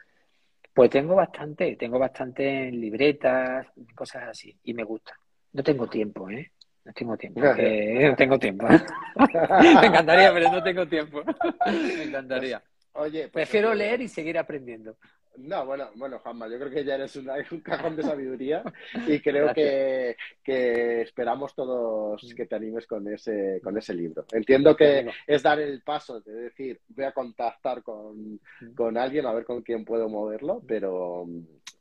Pues tengo bastante, tengo bastante libretas, cosas así, y me gusta. No tengo tiempo, ¿eh? No tengo tiempo. *laughs* no tengo tiempo. *laughs* me encantaría, pero no tengo tiempo. *laughs* me encantaría. Oye, pues prefiero leer y seguir aprendiendo. No, bueno, bueno, Juanma, yo creo que ya eres *laughs* un cajón de sabiduría *laughs* y creo que, esperamos todos que te animes con ese, con ese libro. Entiendo que es dar el paso de decir, voy a contactar con, con alguien a ver con quién puedo moverlo, pero,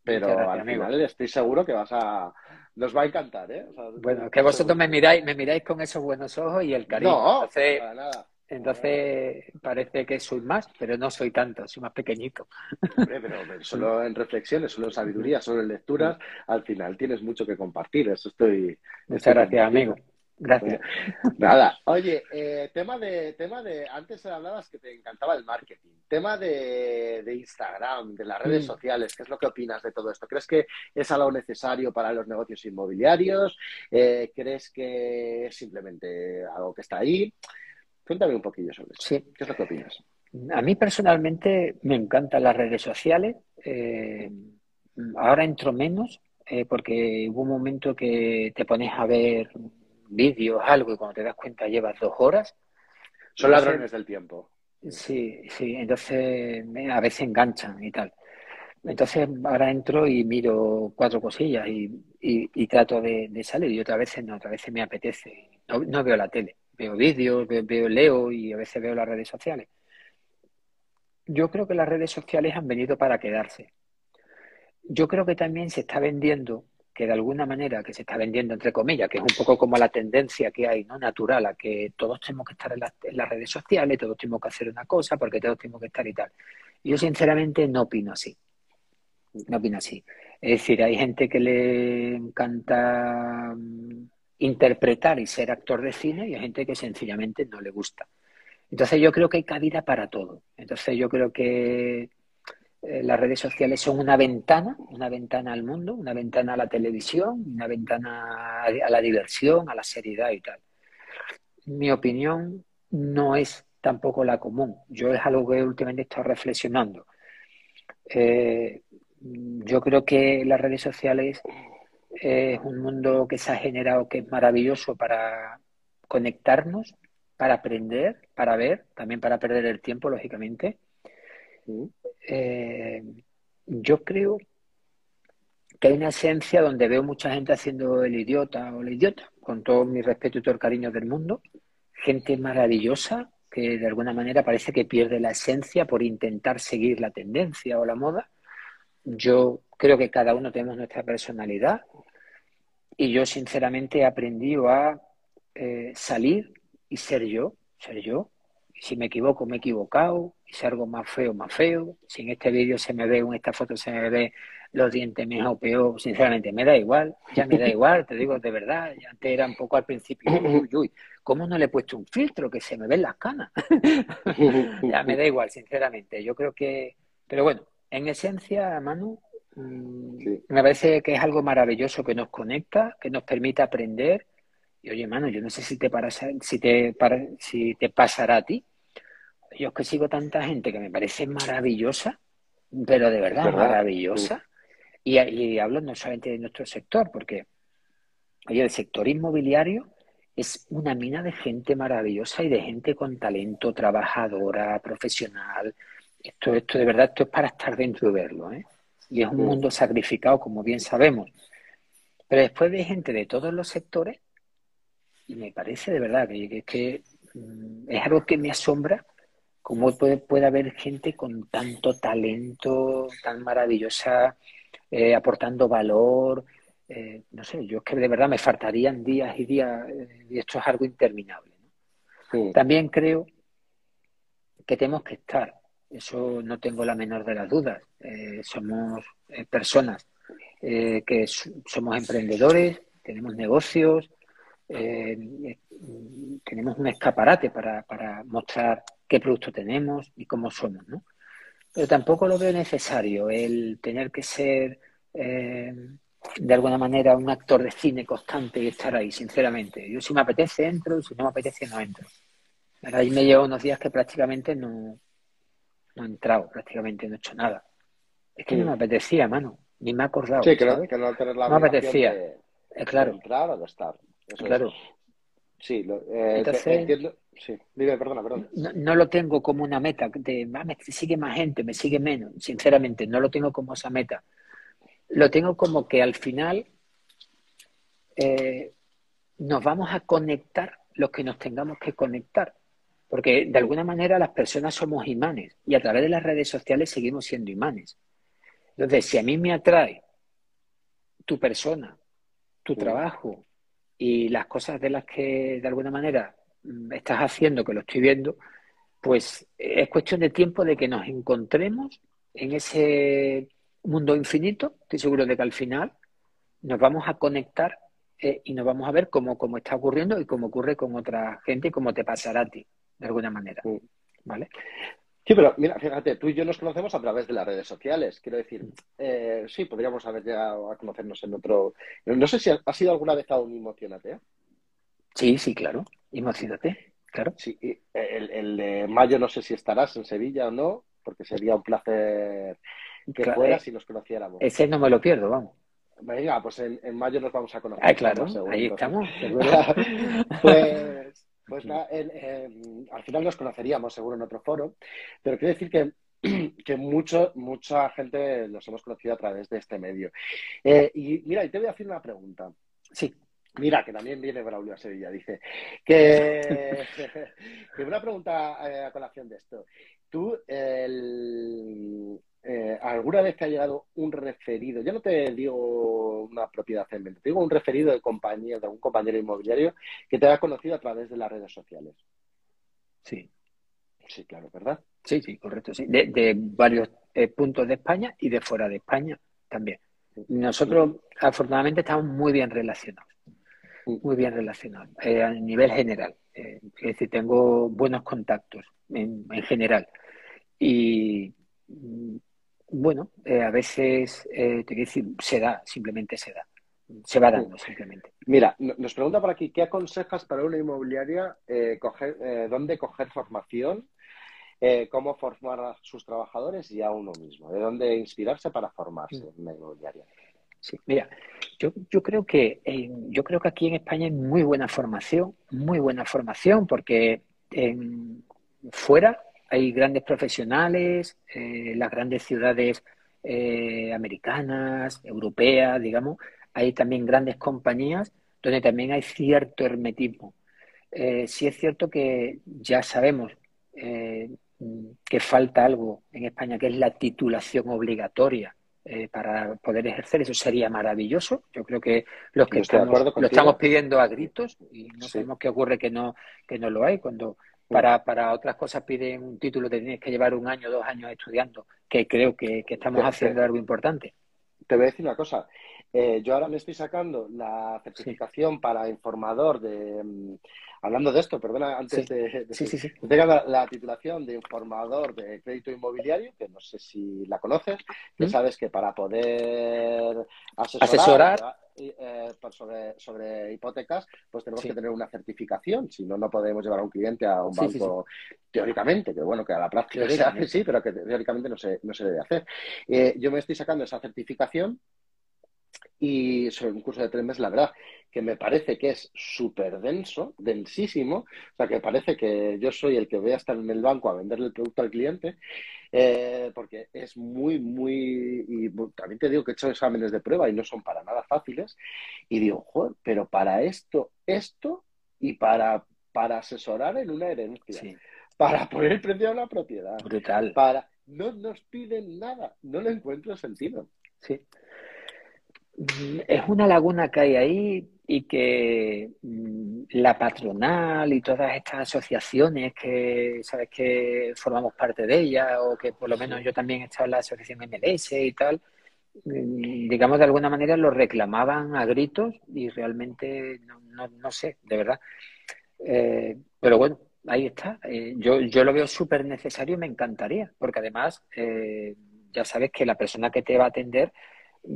pero al final estoy seguro que vas a nos va a encantar, ¿eh? bueno, que vosotros me miráis, me miráis con esos buenos ojos y el cariño. No, entonces, nada. Entonces parece que soy más, pero no soy tanto, soy más pequeñito. pero, *laughs* solo en reflexiones, solo en sabiduría, solo en lecturas, al final tienes mucho que compartir. Eso estoy. Muchas gracias, amigo. Gracias. Nada, oye, eh, tema de, tema de, antes hablabas que te encantaba el marketing, tema de, Instagram, de las redes mm. sociales, ¿qué es lo que opinas de todo esto? ¿Crees que es algo necesario para los negocios inmobiliarios? Eh, ¿Crees que es simplemente algo que está ahí? Cuéntame un poquillo sobre eso. Sí. ¿Qué es lo que opinas? A mí personalmente me encantan las redes sociales. Eh, ahora entro menos porque hubo un momento que te pones a ver vídeos, algo, y cuando te das cuenta llevas dos horas. Son ladrones del tiempo. Sí, sí, entonces a veces enganchan y tal. Entonces ahora entro y miro cuatro cosillas y, trato de, salir y otras veces no, otras veces me apetece. No, veo la tele, veo vídeos, veo, leo y a veces veo las redes sociales. Yo creo que las redes sociales han venido para quedarse. Yo creo que también se está vendiendo que de alguna manera que se está vendiendo entre comillas, que es un poco como la tendencia que hay, ¿no? Natural, a que todos tenemos que estar en, las redes sociales, todos tenemos que hacer una cosa, porque todos tenemos que estar y tal. Yo sinceramente no opino así. No opino así. Es decir, hay gente que le encanta mm, interpretar y ser actor de cine y hay gente que sencillamente no le gusta. Entonces yo creo que hay cabida para todo. Entonces yo creo que eh, las redes sociales son una ventana, una ventana al mundo, una ventana a la televisión, una ventana a la diversión, a la seriedad y tal. Mi opinión no es tampoco la común. Yo es algo que últimamente he estado reflexionando. Eh, yo creo que las redes sociales es un mundo que se ha generado que es maravilloso para conectarnos, para aprender, para ver, también para perder el tiempo, lógicamente. Eh, yo creo que hay una esencia donde veo mucha gente haciendo el idiota o la idiota, con todo mi respeto y todo el cariño del mundo, gente maravillosa que de alguna manera parece que pierde la esencia por intentar seguir la tendencia o la moda. Yo creo que cada uno tenemos nuestra personalidad y yo sinceramente he aprendido a eh, salir y ser yo, ser yo, si me equivoco, me he equivocado. Y si algo más feo, más feo. Si en este vídeo se me ve, en esta foto se me ve los dientes mejor o peor, sinceramente me da igual, ya me da *laughs* igual, te digo de verdad, ya antes era un poco al principio, uy, uy, ¿cómo no le he puesto un filtro que se me ven las canas? *laughs* ya me da igual, sinceramente, yo creo que, pero bueno, en esencia, Manu, mm, me parece que es algo maravilloso que nos conecta, que nos permite aprender, y oye, mano, yo no sé si te, para, si te, para, si te pasará a ti, yo es que sigo tanta gente que me parece maravillosa, pero de verdad, maravillosa. Y, hablo no solamente de nuestro sector, porque oye, el sector inmobiliario es una mina de gente maravillosa y de gente con talento, trabajadora, profesional. Esto, esto de verdad, esto es para estar dentro y verlo, ¿eh? Y es un mundo sacrificado, como bien sabemos. Pero después de gente de todos los sectores, y me parece de verdad que, que mm, es algo que me asombra ¿Cómo puede, puede haber gente con tanto talento, tan maravillosa, eh, aportando valor? Eh, no sé, yo es que de verdad me faltarían días y días, eh, y esto es algo interminable. También creo que tenemos que estar, eso no tengo la menor de las dudas. somos personas que somos emprendedores, tenemos negocios, tenemos un escaparate para, para mostrar qué producto tenemos y cómo somos, ¿no? Pero tampoco lo veo necesario el tener que ser eh, de alguna manera un actor de cine constante y estar ahí, sinceramente. Yo si me apetece entro, si no me apetece no entro. Ahí me llevo unos días que prácticamente no, no he entrado, prácticamente no he hecho nada. Es que no me apetecía, mano. Ni me he acordado. Sí, que no, que no tener la no me apetecía. De, eh, claro. entrar o de estar. claro. Sí, lo, eh, entiendo. Sí, dime, perdona, perdona. No, lo tengo como una meta de, ah, me sigue más gente, me sigue menos. Sinceramente, no lo tengo como esa meta. Lo tengo como que al final eh, nos vamos a conectar los que nos tengamos que conectar. Porque de alguna manera las personas somos imanes y a través de las redes sociales seguimos siendo imanes. Entonces, si a mí me atrae tu persona, tu trabajo y las cosas de las que de alguna manera mm, estás haciendo, que lo estoy viendo, pues es cuestión de tiempo de que nos encontremos en ese mundo infinito. Estoy seguro de que al final nos vamos a conectar eh, y nos vamos a ver cómo, cómo, está ocurriendo y cómo ocurre con otra gente y cómo te pasará a ti, de alguna manera. ¿Vale? Sí, pero mira, fíjate, tú y yo nos conocemos a través de las redes sociales. Quiero decir, eh, sí, podríamos haber llegado a conocernos en otro. No sé si ha, sido alguna vez a un Emocionate. ¿eh? Sí, sí, claro. Emocionate, claro. Sí, el, de mayo no sé si estarás en Sevilla o no, porque sería un placer que fuera si nos conociéramos. Ese no me lo pierdo, vamos. Venga, pues en, mayo nos vamos a conocer. Ah, claro, ahí estamos. *laughs* pues, pues nada, al final nos conoceríamos seguro en otro foro, pero quiero decir que, *clears throat* que mucho, mucha gente los hemos conocido a través de este medio. Eh, y mira, y te voy a hacer una pregunta. Sí. Mira, que también viene Braulio a Sevilla, dice. Que, *laughs* que una pregunta eh, a colación de esto. Tú, el, eh, ¿alguna vez te ha llegado un referido? Yo no te digo una propiedad en mente, te digo un referido de compañía, de algún compañero inmobiliario que te haya conocido a través de las redes sociales. Sí. Sí, claro, ¿verdad? Sí, sí, correcto, sí. De, varios eh, puntos de España y de fuera de España también. Nosotros, afortunadamente, estamos muy bien relacionados. Muy bien relacionados eh, a nivel general. es decir, tengo buenos contactos en, en general. Y bueno, eh, a veces, eh, te quiero decir, se da, simplemente se da. Se va dando, simplemente. Mira, nos pregunta por aquí, ¿qué aconsejas para una inmobiliaria eh, coger, dónde coger formación? cómo formar a sus trabajadores y a uno mismo, de dónde inspirarse para formarse en una inmobiliaria. Sí, mira, yo, yo creo que yo creo que aquí en España hay muy buena formación, muy buena formación, porque en, fuera hay grandes profesionales, eh, las grandes ciudades eh, americanas, europeas, digamos, hay también grandes compañías donde también hay cierto hermetismo. Eh, sí es cierto que ya sabemos que falta algo en España, que es la titulación obligatoria para poder ejercer. Eso sería maravilloso. Yo creo que los que estamos, lo estamos pidiendo a gritos y no sabemos qué ocurre que no, que no lo hay. Cuando para, para otras cosas piden un título, te tienes que llevar un año, dos años estudiando, que creo que, estamos haciendo algo importante. Te voy a decir una cosa. Eh, yo ahora me estoy sacando la certificación para informador de. Mm, hablando de esto, perdona, antes de, sí, sí, tenga la, titulación de informador de crédito inmobiliario, que no sé si la conoces, que ¿Mm? sabes que para poder asesorar, eh, sobre, sobre hipotecas, pues tenemos que tener una certificación, si no, no podemos llevar a un cliente a un banco teóricamente, que bueno, que a la práctica se hace, *laughs* sí, pero que teóricamente no se, no se debe hacer. Eh, yo me estoy sacando esa certificación y sobre un curso de tres meses, la verdad, que me parece que es súper denso, densísimo, o sea, que parece que yo soy el que voy a estar en el banco a venderle el producto al cliente, eh, porque es muy, muy, y también te digo que he hecho exámenes de prueba y no son para nada fáciles, y digo, joder, pero para esto, esto, y para, para asesorar en una herencia, para poner el precio a una propiedad, brutal, para, no nos piden nada, no le encuentro sentido. Sí es una laguna que hay ahí y que mm, la patronal y todas estas asociaciones que sabes que formamos parte de ellas o que por lo menos yo también he estado en la asociación MLS y tal, mm, digamos de alguna manera lo reclamaban a gritos y realmente no, no, sé, de verdad. Eh, pero bueno, ahí está. Eh, yo, yo lo veo súper necesario y me encantaría, porque además eh, ya sabes que la persona que te va a atender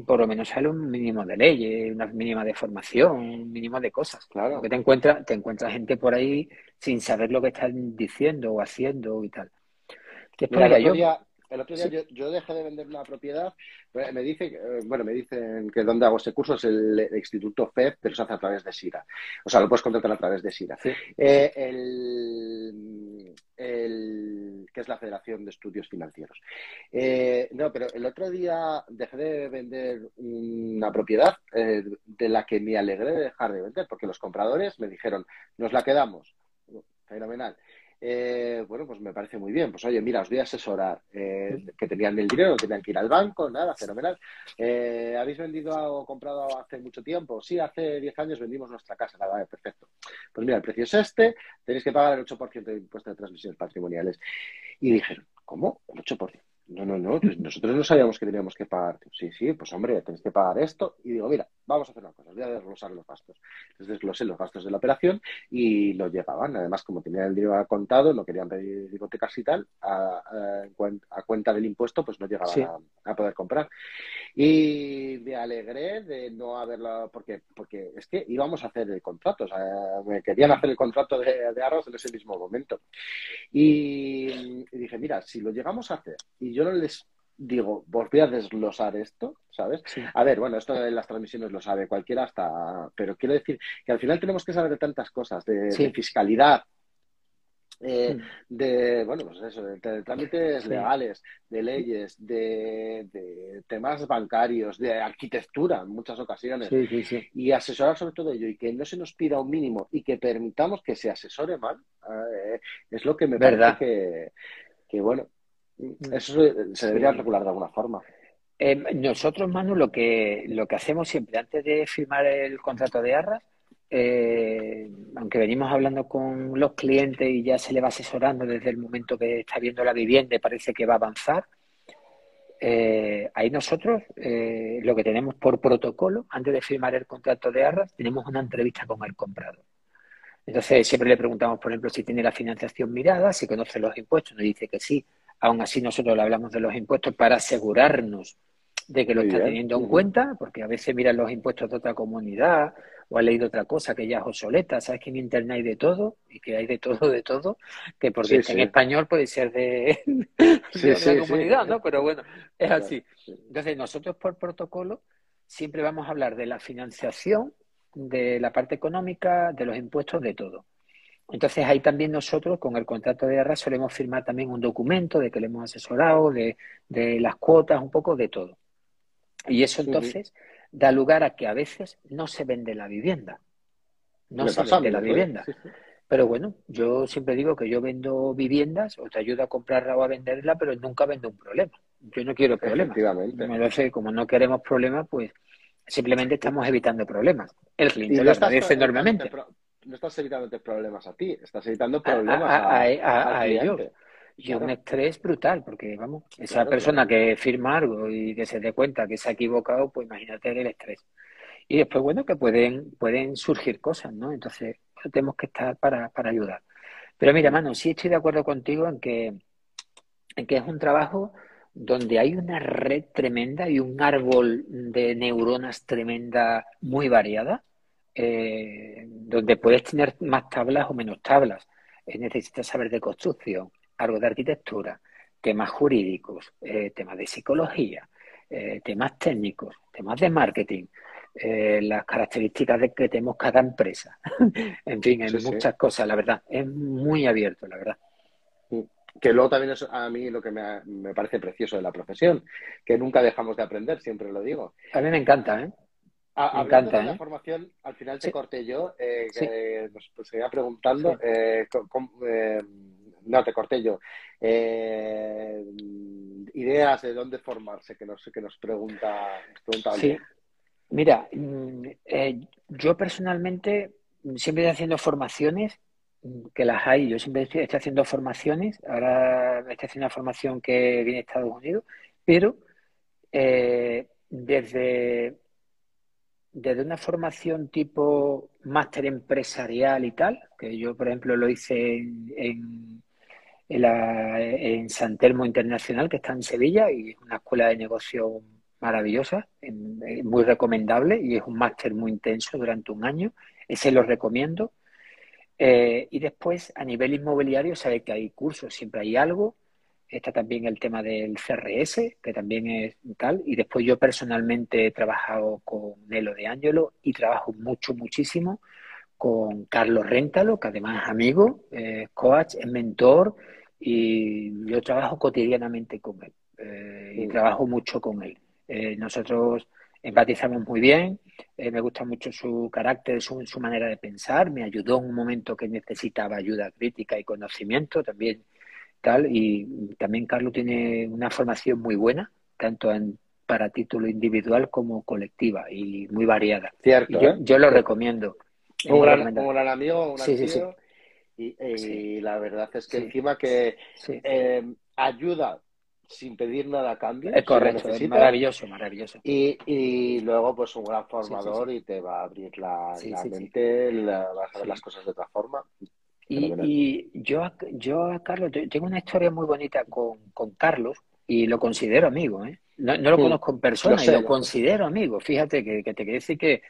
por lo menos sale un mínimo de leyes, una mínima de formación, un mínimo de cosas. Claro. Porque te encuentras, te encuentras gente por ahí sin saber lo que están diciendo o haciendo y tal. El otro día yo, dejé de vender una propiedad, me dice, eh, bueno, me dicen que donde hago ese curso es el, Instituto FED, pero se hace a través de SIRA. O sea, lo puedes contratar a través de SIRA. Eh, el, que es la Federación de Estudios Financieros. Eh, no, pero el otro día dejé de vender una propiedad de la que me alegré de dejar de vender, porque los compradores me dijeron, nos la quedamos. Fenomenal. Eh, bueno, pues me parece muy bien. Pues oye, mira, os voy a asesorar. Eh, que tenían el dinero, tenían que ir al banco, nada, fenomenal. Eh, ¿Habéis vendido o comprado hace mucho tiempo? Sí, hace 10 años vendimos nuestra casa, nada, perfecto. Pues mira, el precio es este, tenéis que pagar el 8% de impuesto de transmisiones patrimoniales. Y dijeron, ¿cómo? ¿El 8%? No, no, no, pues nosotros no sabíamos que teníamos que pagar. Sí, sí, pues hombre, tenéis que pagar esto. Y digo, mira, vamos a hacer una cosa, voy a desglosar los gastos. Entonces desglosé los gastos de la operación y lo llegaban. Además, como tenían el dinero contado, no querían pedir hipotecas y tal, a, cuenta del impuesto, pues no llegaban a, poder comprar. Y me alegré de no haberlo, porque, porque es que íbamos a hacer el contrato, o sea, me querían hacer el contrato de, de arroz en ese mismo momento. Y, y dije, mira, si lo llegamos a hacer y yo no les digo, voy a desglosar esto, ¿sabes? A ver, bueno, esto de las transmisiones lo sabe cualquiera hasta, pero quiero decir que al final tenemos que saber de tantas cosas, de, fiscalidad, eh, de, bueno, pues eso, de, trámites legales, de leyes, de, temas bancarios, de arquitectura en muchas ocasiones. y asesorar sobre todo ello y que no se nos pida un mínimo y que permitamos que se asesore mal, eh, es lo que me parece que, que, bueno, Mm. Eso se debería regular de alguna forma. Eh, nosotros, Manu, lo que, lo que hacemos siempre antes de firmar el contrato de arras, eh, aunque venimos hablando con los clientes y ya se le va asesorando desde el momento que está viendo la vivienda y parece que va a avanzar, eh, ahí nosotros lo que tenemos por protocolo, antes de firmar el contrato de arras, tenemos una entrevista con el comprador. Entonces siempre le preguntamos, por ejemplo, si tiene la financiación mirada, si conoce los impuestos, nos dice que sí, Aún así, nosotros le hablamos de los impuestos para asegurarnos de que lo está teniendo en cuenta, porque a veces miran los impuestos de otra comunidad o ha leído otra cosa que ya es obsoleta. Sabes que en Internet hay de todo y que hay de todo, de todo, que porque en español puede ser de, *laughs* otra comunidad, ¿no? Pero bueno, es así. Entonces, nosotros por protocolo siempre vamos a hablar de la financiación, de la parte económica, de los impuestos, de todo. Entonces ahí también nosotros con el contrato de arras solemos firmar también un documento de que le hemos asesorado, de, las cuotas, un poco de todo. Y eso entonces da lugar a que a veces no se vende la vivienda. No se vende la vivienda. Pero bueno, yo siempre digo que yo vendo viviendas o te ayudo a comprarla o a venderla, pero nunca vendo un problema. Yo no quiero problemas. Me lo sé, como no queremos problemas, pues simplemente estamos evitando problemas. El cliente lo agradece enormemente no estás evitando problemas a ti, estás evitando problemas a, a, ellos. Y un estrés brutal, porque vamos, esa persona que firma algo y que se dé cuenta que se ha equivocado, pues imagínate el estrés. Y después, bueno, que pueden, pueden surgir cosas, ¿no? Entonces, tenemos que estar para, para ayudar. Pero mira, mano, sí estoy de acuerdo contigo en que, en que es un trabajo donde hay una red tremenda y un árbol de neuronas tremenda muy variada eh, donde puedes tener más tablas o menos tablas. Eh, necesitas saber de construcción, algo de arquitectura, temas jurídicos, eh, temas de psicología, temas técnicos, temas de marketing, las características de que tenemos cada empresa. *laughs* en fin, hay muchas cosas, la verdad. Es muy abierto, la verdad. Que luego también es a mí lo que me, me parece precioso de la profesión, que nunca dejamos de aprender, siempre lo digo. A mí me encanta, ¿eh? Me encanta, de la ¿eh? formación, al final te corté yo, eh, que nos pues, seguía preguntando, eh, no, te corté yo. ideas de dónde formarse, que nos, que nos pregunta, Sí. Mira, mm, yo personalmente siempre estoy haciendo formaciones, que las hay, yo siempre estoy, estoy haciendo formaciones, ahora estoy haciendo una formación que viene de Estados Unidos, pero desde desde una formación tipo máster empresarial y tal, que yo, por ejemplo, lo hice en, en, en, San Telmo Internacional, que está en Sevilla, y es una escuela de negocio maravillosa, muy recomendable, y es un máster muy intenso durante un año. Ese lo recomiendo. Eh, y después, a nivel inmobiliario, sabe que hay cursos, siempre hay algo. Está también el tema del CRS, que también es tal. Y después yo personalmente he trabajado con Nelo de Ángelo y trabajo mucho, muchísimo con Carlos Réntalo, que además es amigo, es coach, es mentor y yo trabajo cotidianamente con él eh, y trabajo mucho con él. Eh, nosotros empatizamos muy bien eh, me gusta mucho su carácter, su, su manera de pensar, me ayudó en un momento que necesitaba ayuda crítica y conocimiento también tal y también Carlos tiene una formación muy buena, tanto en, para título individual como colectiva y muy variada. Cierto. Yo, lo recomiendo. Un gran, amigo, un sí, y, la verdad es que encima que eh, ayuda sin pedir nada a cambio. Es correcto, es maravilloso, maravilloso. Y, y, luego, pues un gran formador y te va a abrir la, mente, vas a ver las cosas de otra forma. Y, y, yo, yo a Carlos, tengo una historia muy bonita con, con Carlos y lo considero amigo, ¿eh? No, lo conozco en persona y lo considero amigo. Fíjate que, que te quiero decir que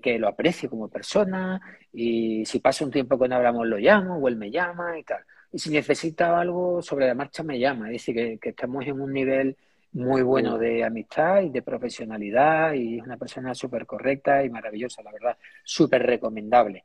que, lo aprecio como persona y si pasa un tiempo que no hablamos lo llamo o él me llama y tal. Y si necesita algo sobre la marcha me llama. Es decir, que, estamos en un nivel muy bueno de amistad y de profesionalidad y es una persona súper correcta y maravillosa, la verdad, súper recomendable.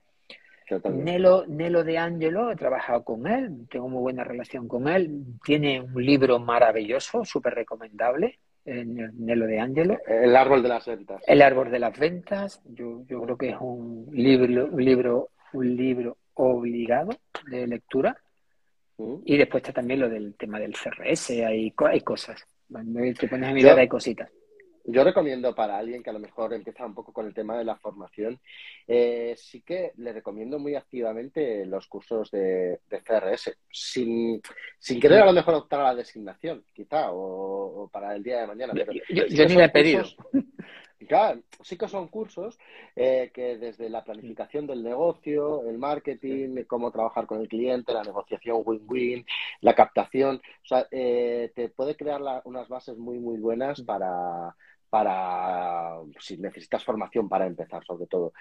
Nelo, Nelo de Angelo, he trabajado con él, tengo muy buena relación con él, tiene un libro maravilloso, súper recomendable, en lo de Ángelo. El árbol de las ventas. El árbol de las ventas, yo, yo creo que es un libro, un libro, un libro obligado de lectura. Mm. Y después está también lo del tema del CRS, hay, hay cosas. Te pones a mirar, hay cositas. Yo recomiendo para alguien que a lo mejor empieza un poco con el tema de la formación, eh, sí que le recomiendo muy activamente los cursos de, CRS, sin, sin querer a lo mejor optar a la designación, quizá, o, para el día de mañana. Pero yo, ni le he pedido. Claro, sí que son cursos eh, que desde la planificación del negocio, el marketing, cómo trabajar con el cliente, la negociación win-win, la captación, o sea, eh, te puede crear unas bases muy, muy buenas para, para si necesitas formación para empezar, sobre todo.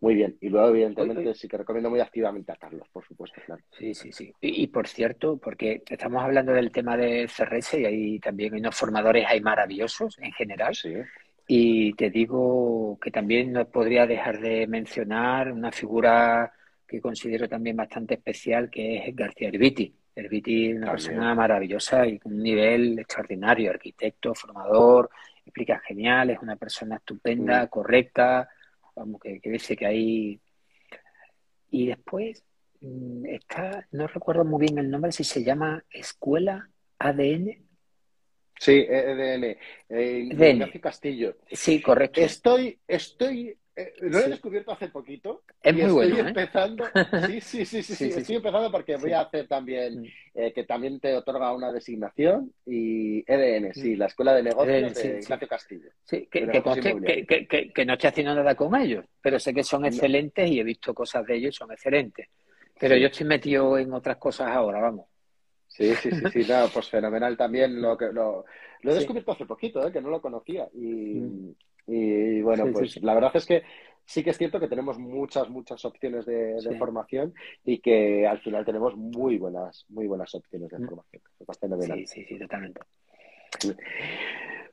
Muy bien. Y luego, evidentemente, sí que recomiendo muy activamente a Carlos, por supuesto, claro. Sí, sí, sí. Y, por cierto, porque estamos hablando del tema de CRS y ahí también hay unos formadores hay maravillosos en general. Sí. Y te digo que también no podría dejar de mencionar una figura que considero también bastante especial, que es García Herbiti. Herbiti es una persona maravillosa y con un nivel extraordinario, arquitecto, formador, explica genial, es una persona estupenda, correcta, vamos, que, que dice que hay... Y después mm, está, no recuerdo muy bien el nombre, si se llama Escuela ADN. Sí, EDN. Eh, Castillo. Sí, correcto. Estoy, estoy eh, lo he descubierto hace poquito. Es muy estoy bueno. ¿eh? empezando. *laughs* Sí, sí, sí, sí, Estoy empezando porque voy a hacer también, mm. eh, que también te otorga una designación y EDN, sí, mm. la Escuela de Negocios de Ignacio Castillo. Sí, que, que, que, no estoy haciendo nada con ellos, pero sé que son excelentes y he visto cosas de ellos y son excelentes. Pero yo estoy metido en otras cosas ahora, vamos. Sí, sí, sí, sí, no, pues fenomenal también. Lo, que, lo, lo he descubierto hace poquito, que no lo conocía. Y, mm. Y bueno, pues la verdad es que sí que es cierto que tenemos muchas, muchas opciones de, formación y que al final tenemos muy buenas, muy buenas opciones de mm. formación. Sí, sí, sí, totalmente.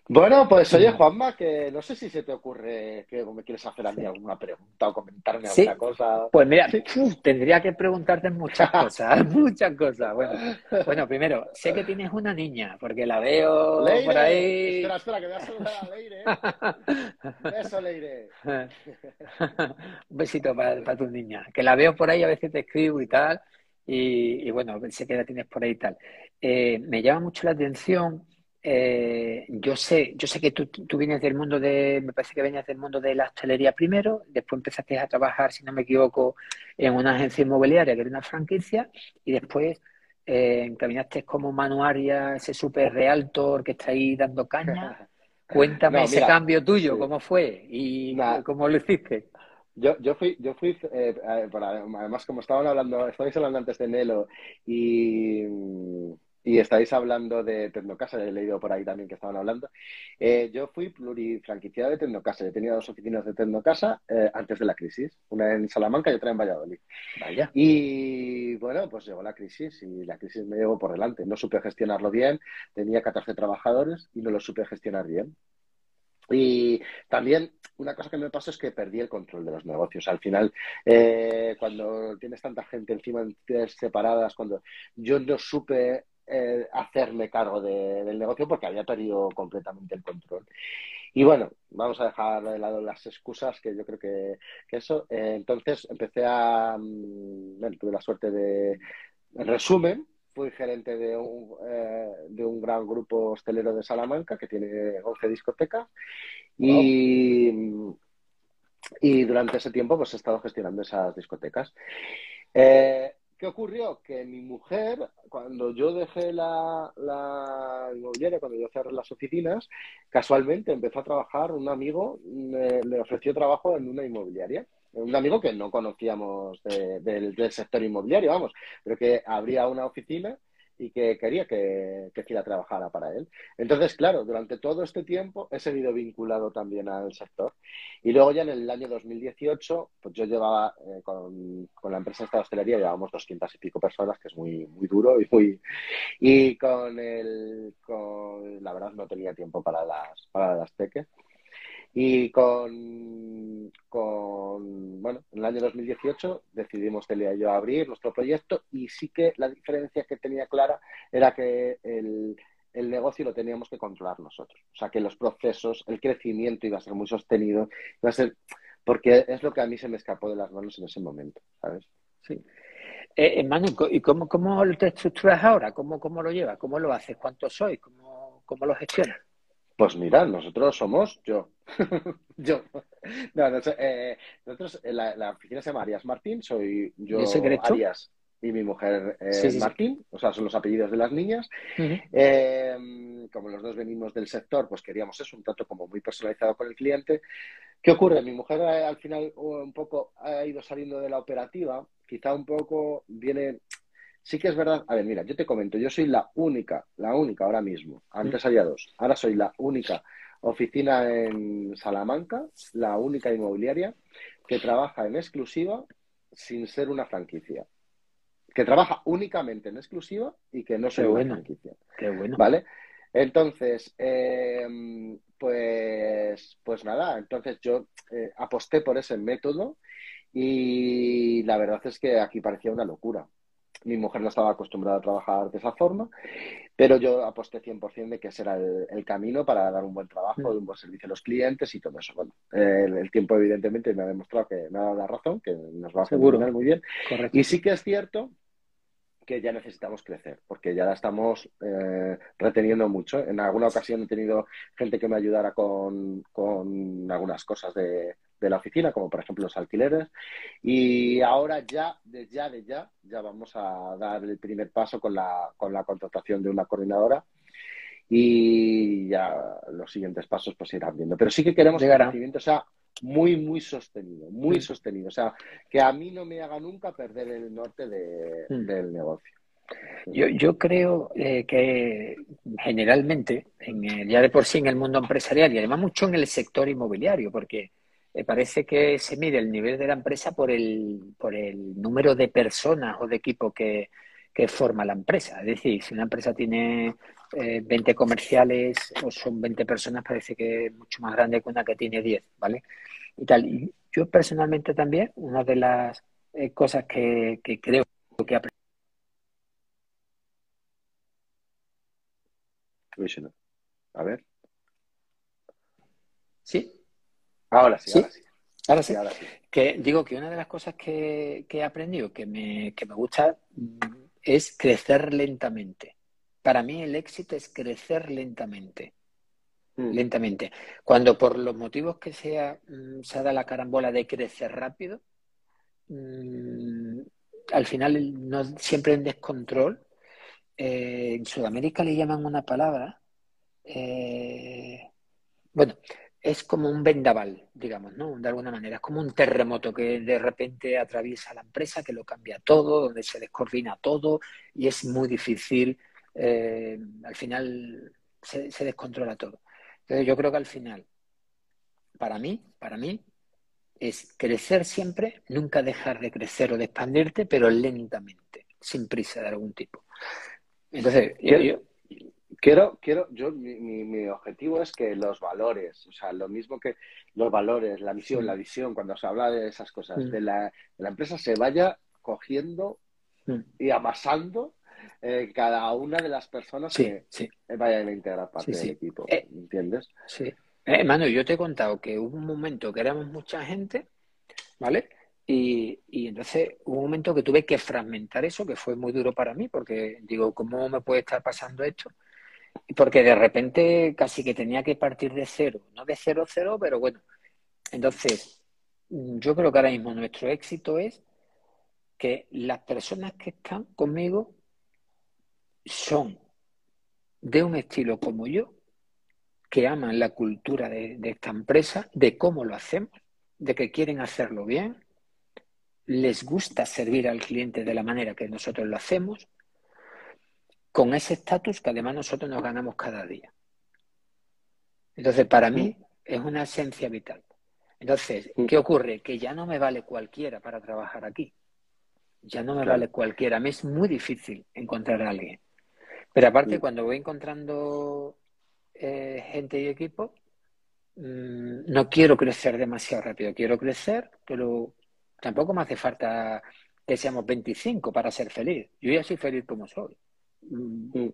Bueno, pues oye, Juanma, que no sé si se te ocurre que me quieres hacer a mí alguna pregunta o comentarme alguna cosa. Pues mira, tendría que preguntarte muchas *laughs* cosas, *laughs* muchas cosas. Bueno, bueno, primero, sé que tienes una niña, porque la veo por ahí. Espera, espera, que voy a saludar a Leire. Beso, Leire. Un *laughs* besito para, tu niña, que la veo por ahí, a veces te escribo y tal. Y, bueno, sé que la tienes por ahí y tal. Eh, me llama mucho la atención eh, yo sé, yo sé que tú, tú, vienes del mundo de, me parece que venías del mundo de la hostelería primero, después empezaste a trabajar, si no me equivoco, en una agencia inmobiliaria que era una franquicia, y después eh, encaminaste como manuaria, ese super realtor que está ahí dando caña. *laughs* Cuéntame ese cambio tuyo, cómo fue y cómo lo hiciste. Yo, yo fui, yo fui eh, además como estaban hablando, estabais hablando antes de Nelo y y estáis hablando de Tecnocasa, he leído por ahí también que estaban hablando. Eh, yo fui plurifranquiciado de Tecnocasa. He tenido dos oficinas de Tecnocasa eh, antes de la crisis, una en Salamanca y otra en Valladolid. Vaya. Y bueno, pues llegó la crisis y la crisis me llegó por delante. No supe gestionarlo bien, tenía 14 trabajadores y no lo supe gestionar bien. Y también una cosa que me pasó es que perdí el control de los negocios. Al final, eh, cuando tienes tanta gente encima separadas, cuando yo no supe eh, hacerme cargo del negocio porque había perdido completamente el control. Y bueno, vamos a dejar de lado las excusas, que yo creo que, eso. Eh, entonces empecé a. Mm, bueno, tuve la suerte de. En resumen, fui gerente de un, eh, de un gran grupo hostelero de Salamanca que tiene 11 discotecas. Y, y durante ese tiempo pues he estado gestionando esas discotecas. Eh, ¿Qué ocurrió? Que mi mujer, cuando yo dejé la, inmobiliaria, cuando yo cerré las oficinas, casualmente empezó a trabajar un amigo, le ofreció trabajo en una inmobiliaria. Un amigo que no conocíamos del sector inmobiliario, vamos, pero que abría una oficina y que quería que, que Fila trabajara para él. Entonces, claro, durante todo este tiempo he seguido vinculado también al sector. Y luego ya en el año 2018, pues yo llevaba eh, con, con, la empresa de hostelería, llevábamos 200 y pico personas, que es muy, muy duro y muy... Y con el... Con, la verdad no tenía tiempo para las, para las teques. Y con, con, bueno, en el año 2018 decidimos Celia y yo abrir nuestro proyecto y sí que la diferencia que tenía clara era que el, el negocio lo teníamos que controlar nosotros. O sea, que los procesos, el crecimiento iba a ser muy sostenido, iba a ser, porque es lo que a mí se me escapó de las manos en ese momento, ¿sabes? Sí. Eh, Manu, ¿y cómo, cómo te estructuras ahora? ¿Cómo, ¿Cómo lo llevas? ¿Cómo lo haces? ¿Cuántos sois? ¿Cómo, cómo lo gestionas? Pues mira, nosotros somos yo. *laughs* yo. No, eh, nosotros, eh, la, oficina se llama Arias Martín, soy yo Arias y mi mujer eh, Martín, o sea, son los apellidos de las niñas. como los dos venimos del sector, pues queríamos eso, un trato como muy personalizado con el cliente. ¿Qué ocurre? Mi mujer al final un poco ha ido saliendo de la operativa, quizá un poco viene Sí que es verdad. A ver, mira, yo te comento, yo soy la única, la única ahora mismo. Antes mm. había dos. Ahora soy la única oficina en Salamanca, la única inmobiliaria que trabaja en exclusiva sin ser una franquicia. Que trabaja únicamente en exclusiva y que no sea una franquicia. Qué bueno. ¿Vale? Entonces, em, pues, pues nada, entonces yo eh, aposté por ese método y la verdad es que aquí parecía una locura mi mujer no estaba acostumbrada a trabajar de esa forma, pero yo aposté 100% de que ese era el, camino para dar un buen trabajo, mm. un buen servicio a los clientes y todo eso. Bueno, el, tiempo evidentemente me ha demostrado que me ha dado la razón, que nos va a funcionar muy bien. Y sí que es cierto que ya necesitamos crecer, porque ya la estamos eh, reteniendo mucho. En alguna ocasión he tenido gente que me ayudara con, con algunas cosas de, de la oficina, como por ejemplo los alquileres. Y ahora ya, de ya, de ya, ya vamos a dar el primer paso con la, con la contratación de una coordinadora y ya los siguientes pasos pues irán viendo. Pero sí que queremos que el crecimiento sea muy, muy sostenido, muy mm. sostenido. O sea, que a mí no me haga nunca perder el norte mm. del negocio. Yo, yo creo eh, que generalmente, en ya de por sí en el mundo empresarial y además mucho en el sector inmobiliario, porque me parece que se mide el nivel de la empresa por el, por el número de personas o de equipo que, forma la empresa. Es decir, si una empresa tiene 20 eh, comerciales o son 20 personas, parece que es mucho más grande que una que tiene 10, ¿vale? Y tal. Y yo personalmente también, una de las eh, cosas que, que creo que aprendido. A ver. ¿Sí? Ahora sí, ahora sí. Ahora sí. Que digo que una de las cosas que, he aprendido que me, que me gusta mm, es crecer lentamente. Para mí el éxito es crecer lentamente. Mm. Lentamente. Cuando por los motivos que sea mm, se da la carambola de crecer rápido, al final no, siempre en descontrol. Eh, en Sudamérica le llaman una palabra. Eh, bueno, es como un vendaval, digamos, ¿no? De alguna manera, es como un terremoto que de repente atraviesa la empresa, que lo cambia todo, donde se descoordina todo y es muy difícil, eh, al final se, descontrola todo. Entonces yo creo que al final, para mí, para mí, es crecer siempre, nunca dejar de crecer o de expandirte, pero lentamente, sin prisa de algún tipo. Entonces, yo Quiero, quiero, yo, mi, mi, objetivo es que los valores, o sea, lo mismo que los valores, la misión, la visión, cuando se habla de esas cosas, de, la, la, empresa se vaya cogiendo y amasando eh, cada una de las personas que vayan a integrar parte del equipo, eh, ¿entiendes? Sí. Eh, Manu, yo te he contado que hubo un momento que éramos mucha gente, ¿vale? Y, y, entonces hubo un momento que tuve que fragmentar eso, que fue muy duro para mí, porque digo, ¿cómo me puede estar pasando esto? Porque de repente casi que tenía que partir de cero, no de cero cero, pero bueno. Entonces, yo creo que ahora mismo nuestro éxito es que las personas que están conmigo son de un estilo como yo, que aman la cultura de, esta empresa, de cómo lo hacemos, de que quieren hacerlo bien, les gusta servir al cliente de la manera que nosotros lo hacemos, con ese estatus que además nosotros nos ganamos cada día. Entonces, para mí es una esencia vital. Entonces, ¿qué ocurre? Que ya no me vale cualquiera para trabajar aquí. Ya no me vale cualquiera. A mí es muy difícil encontrar a alguien. Pero aparte, cuando voy encontrando eh, gente y equipo, mm, no quiero crecer demasiado rápido. Quiero crecer, pero tampoco me hace falta que seamos 25 para ser feliz. Yo ya soy feliz como soy. No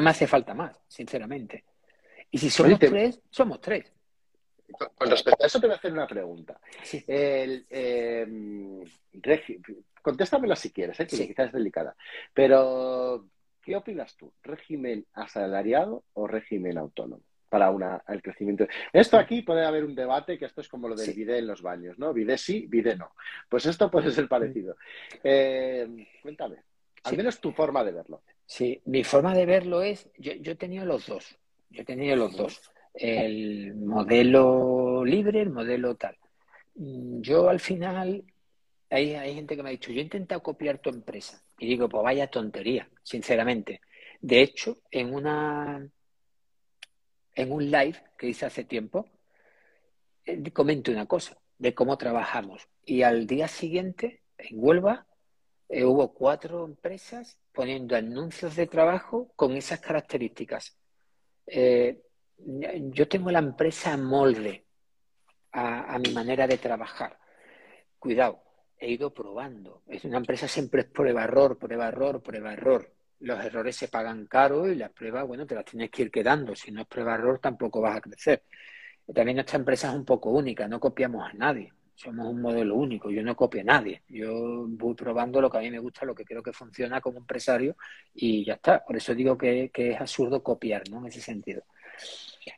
me hace falta más, sinceramente. Y si somos tres, somos tres. Con respecto a eso te voy a hacer una pregunta. El, eh, contéstamela si quieres, ¿eh? que quizás es delicada. Pero, ¿qué opinas tú? ¿Régimen asalariado o régimen autónomo? para una, el crecimiento. Esto aquí puede haber un debate, que esto es como lo del sí. en los baños, ¿no? Vide sí, vide no. Pues esto puede ser parecido. Eh, cuéntame, al menos tu forma de verlo. Sí, mi forma de verlo es, yo, yo he tenido los dos, yo he tenido los dos el modelo libre, el modelo tal. Mm, yo al final, hay, hay gente que me ha dicho, yo he intentado copiar tu empresa. Y digo, pues vaya tontería, sinceramente. De hecho, en una en un live que hice hace tiempo, eh, comento una cosa de cómo trabajamos. Y al día siguiente, en Huelva, eh, hubo cuatro empresas poniendo anuncios de trabajo con esas características. Eh, yo tengo la empresa molde a, mi manera de trabajar. Cuidado, he ido probando. Es una empresa siempre es prueba error, prueba error, prueba error. Los errores se pagan caro y las pruebas, bueno, te las tienes que ir quedando. Si no es prueba error, tampoco vas a crecer. También nuestra empresa es un poco única, no copiamos a nadie. Somos un modelo único, yo no copio a nadie. Yo voy probando lo que a mí me gusta, lo que creo que funciona como empresario y ya está. Por eso digo que, que es absurdo copiar, ¿no? En ese sentido.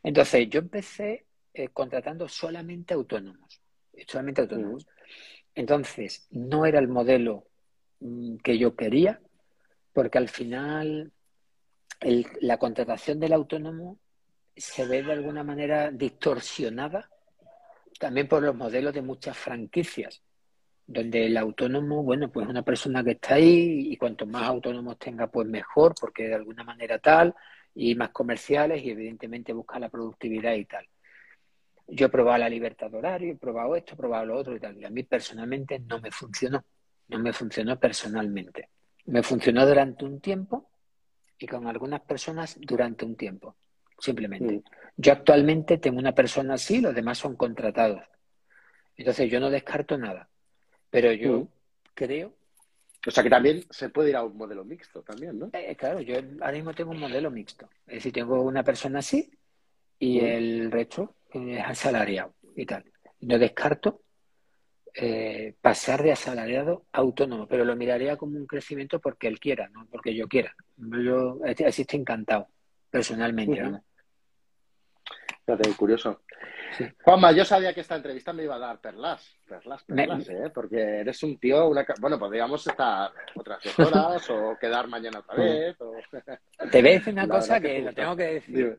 Entonces, yo empecé eh, contratando solamente autónomos, solamente autónomos. Entonces, no era el modelo mm, que yo quería, porque al final la contratación del autónomo se ve de alguna manera distorsionada también por los modelos de muchas franquicias, donde el autónomo, bueno, pues es una persona que está ahí y cuanto más autónomos tenga, pues mejor, porque de alguna manera tal, y más comerciales y evidentemente buscar la productividad y tal. Yo he probado la libertad de horario, he probado esto, he probado lo otro y tal. Y a mí personalmente no me funcionó. No me funcionó personalmente. Me funcionó durante un tiempo y con algunas personas durante un tiempo. Simplemente. Mm. Yo actualmente tengo una persona así, los demás son contratados. Entonces yo no descarto nada. Pero yo mm. creo o sea que también se puede ir a un modelo mixto también, ¿no? Eh, claro, yo ahora mismo tengo un modelo mixto. Es decir, tengo una persona así y el resto es asalariado y tal. No descarto eh, pasar de asalariado a autónomo, pero lo miraría como un crecimiento porque él quiera, no porque yo quiera. Yo así estoy encantado, personalmente. Uh curioso. Juanma, yo sabía que esta entrevista me iba a dar perlas, perlas, perlas, ¿eh? porque eres un tío, una... bueno, podríamos estar otras dos horas o quedar mañana otra vez. *laughs* Te voy a decir una cosa que, lo tengo que decir.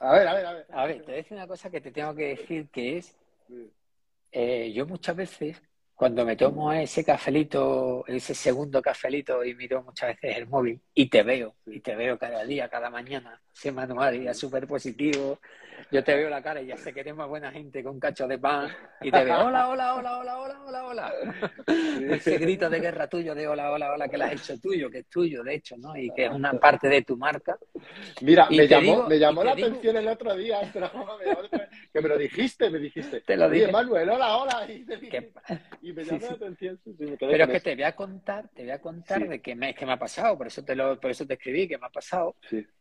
A ver, a ver, a ver. A ver, te voy a decir una cosa que te tengo que decir que es, eh, yo muchas veces cuando me tomo ese cafelito, ese segundo cafelito y miro muchas veces el móvil y te veo, y te veo cada día, cada mañana, ese manual es súper positivo, yo te veo la cara y ya sé que eres más buena gente con cacho de pan y te veo, hola, hola, hola, hola, hola, hola, hola. Ese grito de guerra tuyo de hola, hola, hola, que lo has hecho tuyo, que es tuyo, de hecho, ¿no? Y que es una parte de tu marca. Mira, me llamó, me llamó la atención el otro día, que me lo dijiste, me dijiste. Te lo dije. Manuel, hola, hola. Y, y me llamó la atención. Pero es que te voy a contar, te voy a contar de qué me, me ha pasado, por eso te lo, por eso te escribí, que me ha pasado.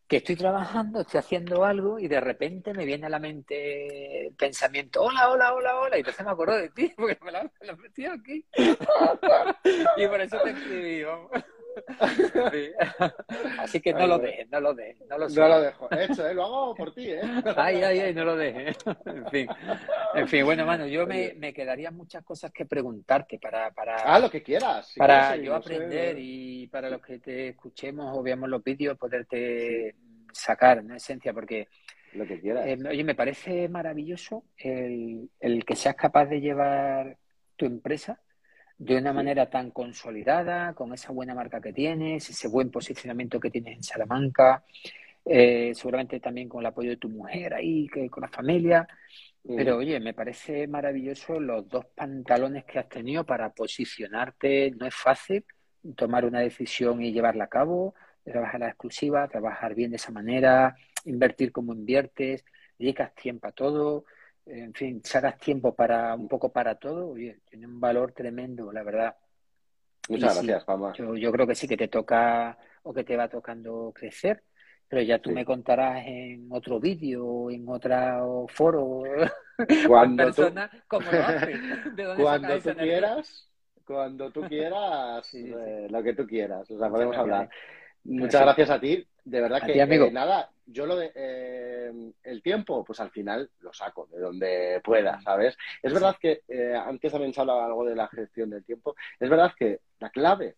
Que estoy trabajando, estoy haciendo algo y de repente me viene a la mente el pensamiento, hola, hola, hola, hola, y entonces me acuerdo de ti, *laughs* porque me lo, he metido aquí. *laughs* y por eso te escribí, vamos. Así que no lo dejes, no lo dejes. No lo, no lo dejo. Hecho, ¿eh? lo hago por ti, ¿eh? Ay, ay, ay, no lo dejes. En fin, en fin bueno, mano, yo me, me quedaría muchas cosas que preguntarte para... para ah, lo que quieras. para yo aprender y para los que te escuchemos o veamos los vídeos, poderte sacar, en esencia, porque... Lo que quieras. Eh, oye, me parece maravilloso el, el que seas capaz de llevar tu empresa de una manera tan consolidada, con esa buena marca que tienes, ese buen posicionamiento que tienes en Salamanca, eh, seguramente también con el apoyo de tu mujer ahí, que, con la familia. Pero oye, me parece maravilloso los dos pantalones que has tenido para posicionarte. No es fácil tomar una decisión y llevarla a cabo, trabajar la exclusiva, trabajar bien de esa manera, invertir como inviertes, dedicas tiempo a todo en fin, sacas tiempo para un poco para todo, oye, tiene un valor tremendo, la verdad. Muchas gracias, Pama. Yo, yo, creo que sí que te toca o que te va tocando crecer, pero ya tú me contarás en otro vídeo, en otro foro, *laughs* cuando persona, cómo lo haces. *laughs* cuando tú quieras, cuando tú *laughs* quieras, eh, lo que tú quieras, o sea, podemos hablar. Muchas gracias a ti. De verdad que eh, nada, yo lo de eh, el tiempo, pues al final lo saco de donde pueda, ¿sabes? Es verdad que eh, antes también se hablaba algo de la gestión del tiempo. Es verdad que la clave,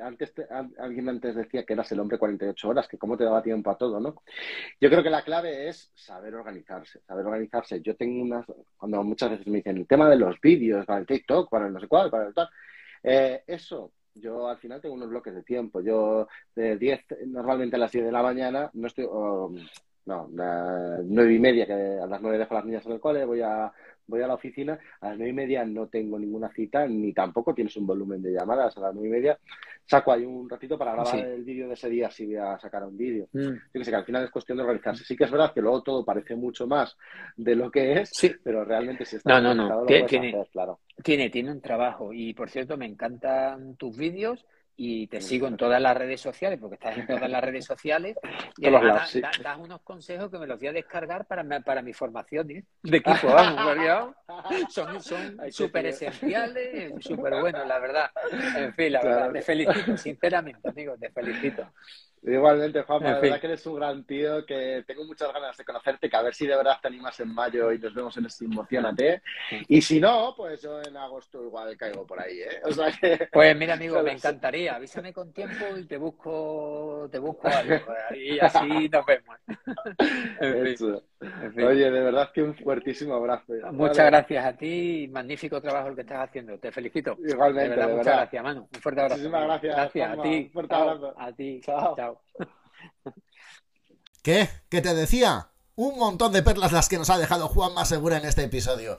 antes alguien antes decía que eras el hombre 48 horas, que cómo te daba tiempo a todo, ¿no? Yo creo que la clave es saber organizarse, saber organizarse. Yo tengo unas, cuando muchas veces me dicen el tema de los vídeos, para el TikTok, para el no sé cuál, para el tal, eso yo al final tengo unos bloques de tiempo. Yo de 10, normalmente a las 10 de la mañana, no estoy, no, a nueve y media, que a las nueve dejo a las niñas en el cole, voy a, voy a la oficina, a las nueve y media no tengo ninguna cita, ni tampoco tienes un volumen de llamadas, a las nueve y media saco ahí un ratito para grabar el vídeo de ese día si voy a sacar un vídeo. Mm. Yo que sé que al final es cuestión de organizarse. Sí que es verdad que luego todo parece mucho más de lo que es, sí. pero realmente si está no, no, no. Tiene, claro. tiene, tiene un trabajo y por cierto me encantan tus vídeos y te sigo en todas las redes sociales, porque estás en todas las redes sociales, *laughs* y das, unos consejos que me los voy a descargar para, para mi formación ¿eh? de equipo, vamos, *laughs* son *laughs* súper esenciales, súper buenos, la verdad. En fin, la verdad, te felicito, sinceramente, amigos, te felicito. Igualmente, Juan, la verdad que eres un gran tío, que tengo muchas ganas de conocerte, que a ver si de verdad te animas en mayo y nos vemos en este Emocionate. Y si no, pues yo en agosto igual caigo por ahí, ¿eh? O sea que... Pues mira, amigo, *laughs* me encantaría. Avísame con tiempo y te busco, te busco algo. Y así nos vemos. *laughs* Oye, de verdad que un fuertísimo abrazo. Muchas gracias a ti, magnífico trabajo el que estás haciendo. Te felicito. Igualmente. De verdad, muchas gracias, Manu. Un fuerte abrazo. Muchísimas gracias. Gracias a ti. Un fuerte abrazo. A ti. Chao. Chao. ¿Qué? ¿Qué te decía? Un montón de perlas las que nos ha dejado Juan más segura en este episodio.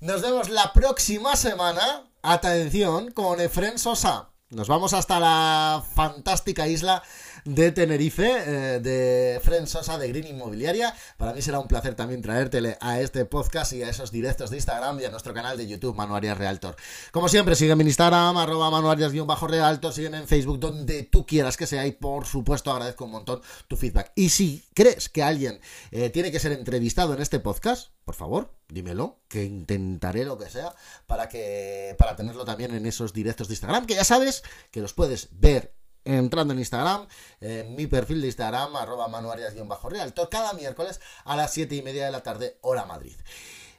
Nos vemos la próxima semana. Atención con Efren Sosa. Nos vamos hasta la fantástica isla de Tenerife, eh, de Fren Sosa de Green Inmobiliaria. Para mí será un placer también traértele a este podcast y a esos directos de Instagram y a nuestro canal de YouTube, Manuarias Realtor. Como siempre, sígueme en Instagram, arroba manuarias-realtor, sígueme en Facebook, donde tú quieras que sea y por supuesto agradezco un montón tu feedback. Y si crees que alguien eh, tiene que ser entrevistado en este podcast, por favor, dímelo, que intentaré lo que sea para que para tenerlo también en esos directos de Instagram, que ya sabes que los puedes ver entrando en Instagram, en mi perfil de Instagram, arroba manuarias-realtor, cada miércoles a las 7 y media de la tarde, hora Madrid.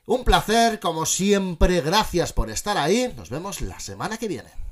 Un placer, como siempre, gracias por estar ahí. Nos vemos la semana que viene.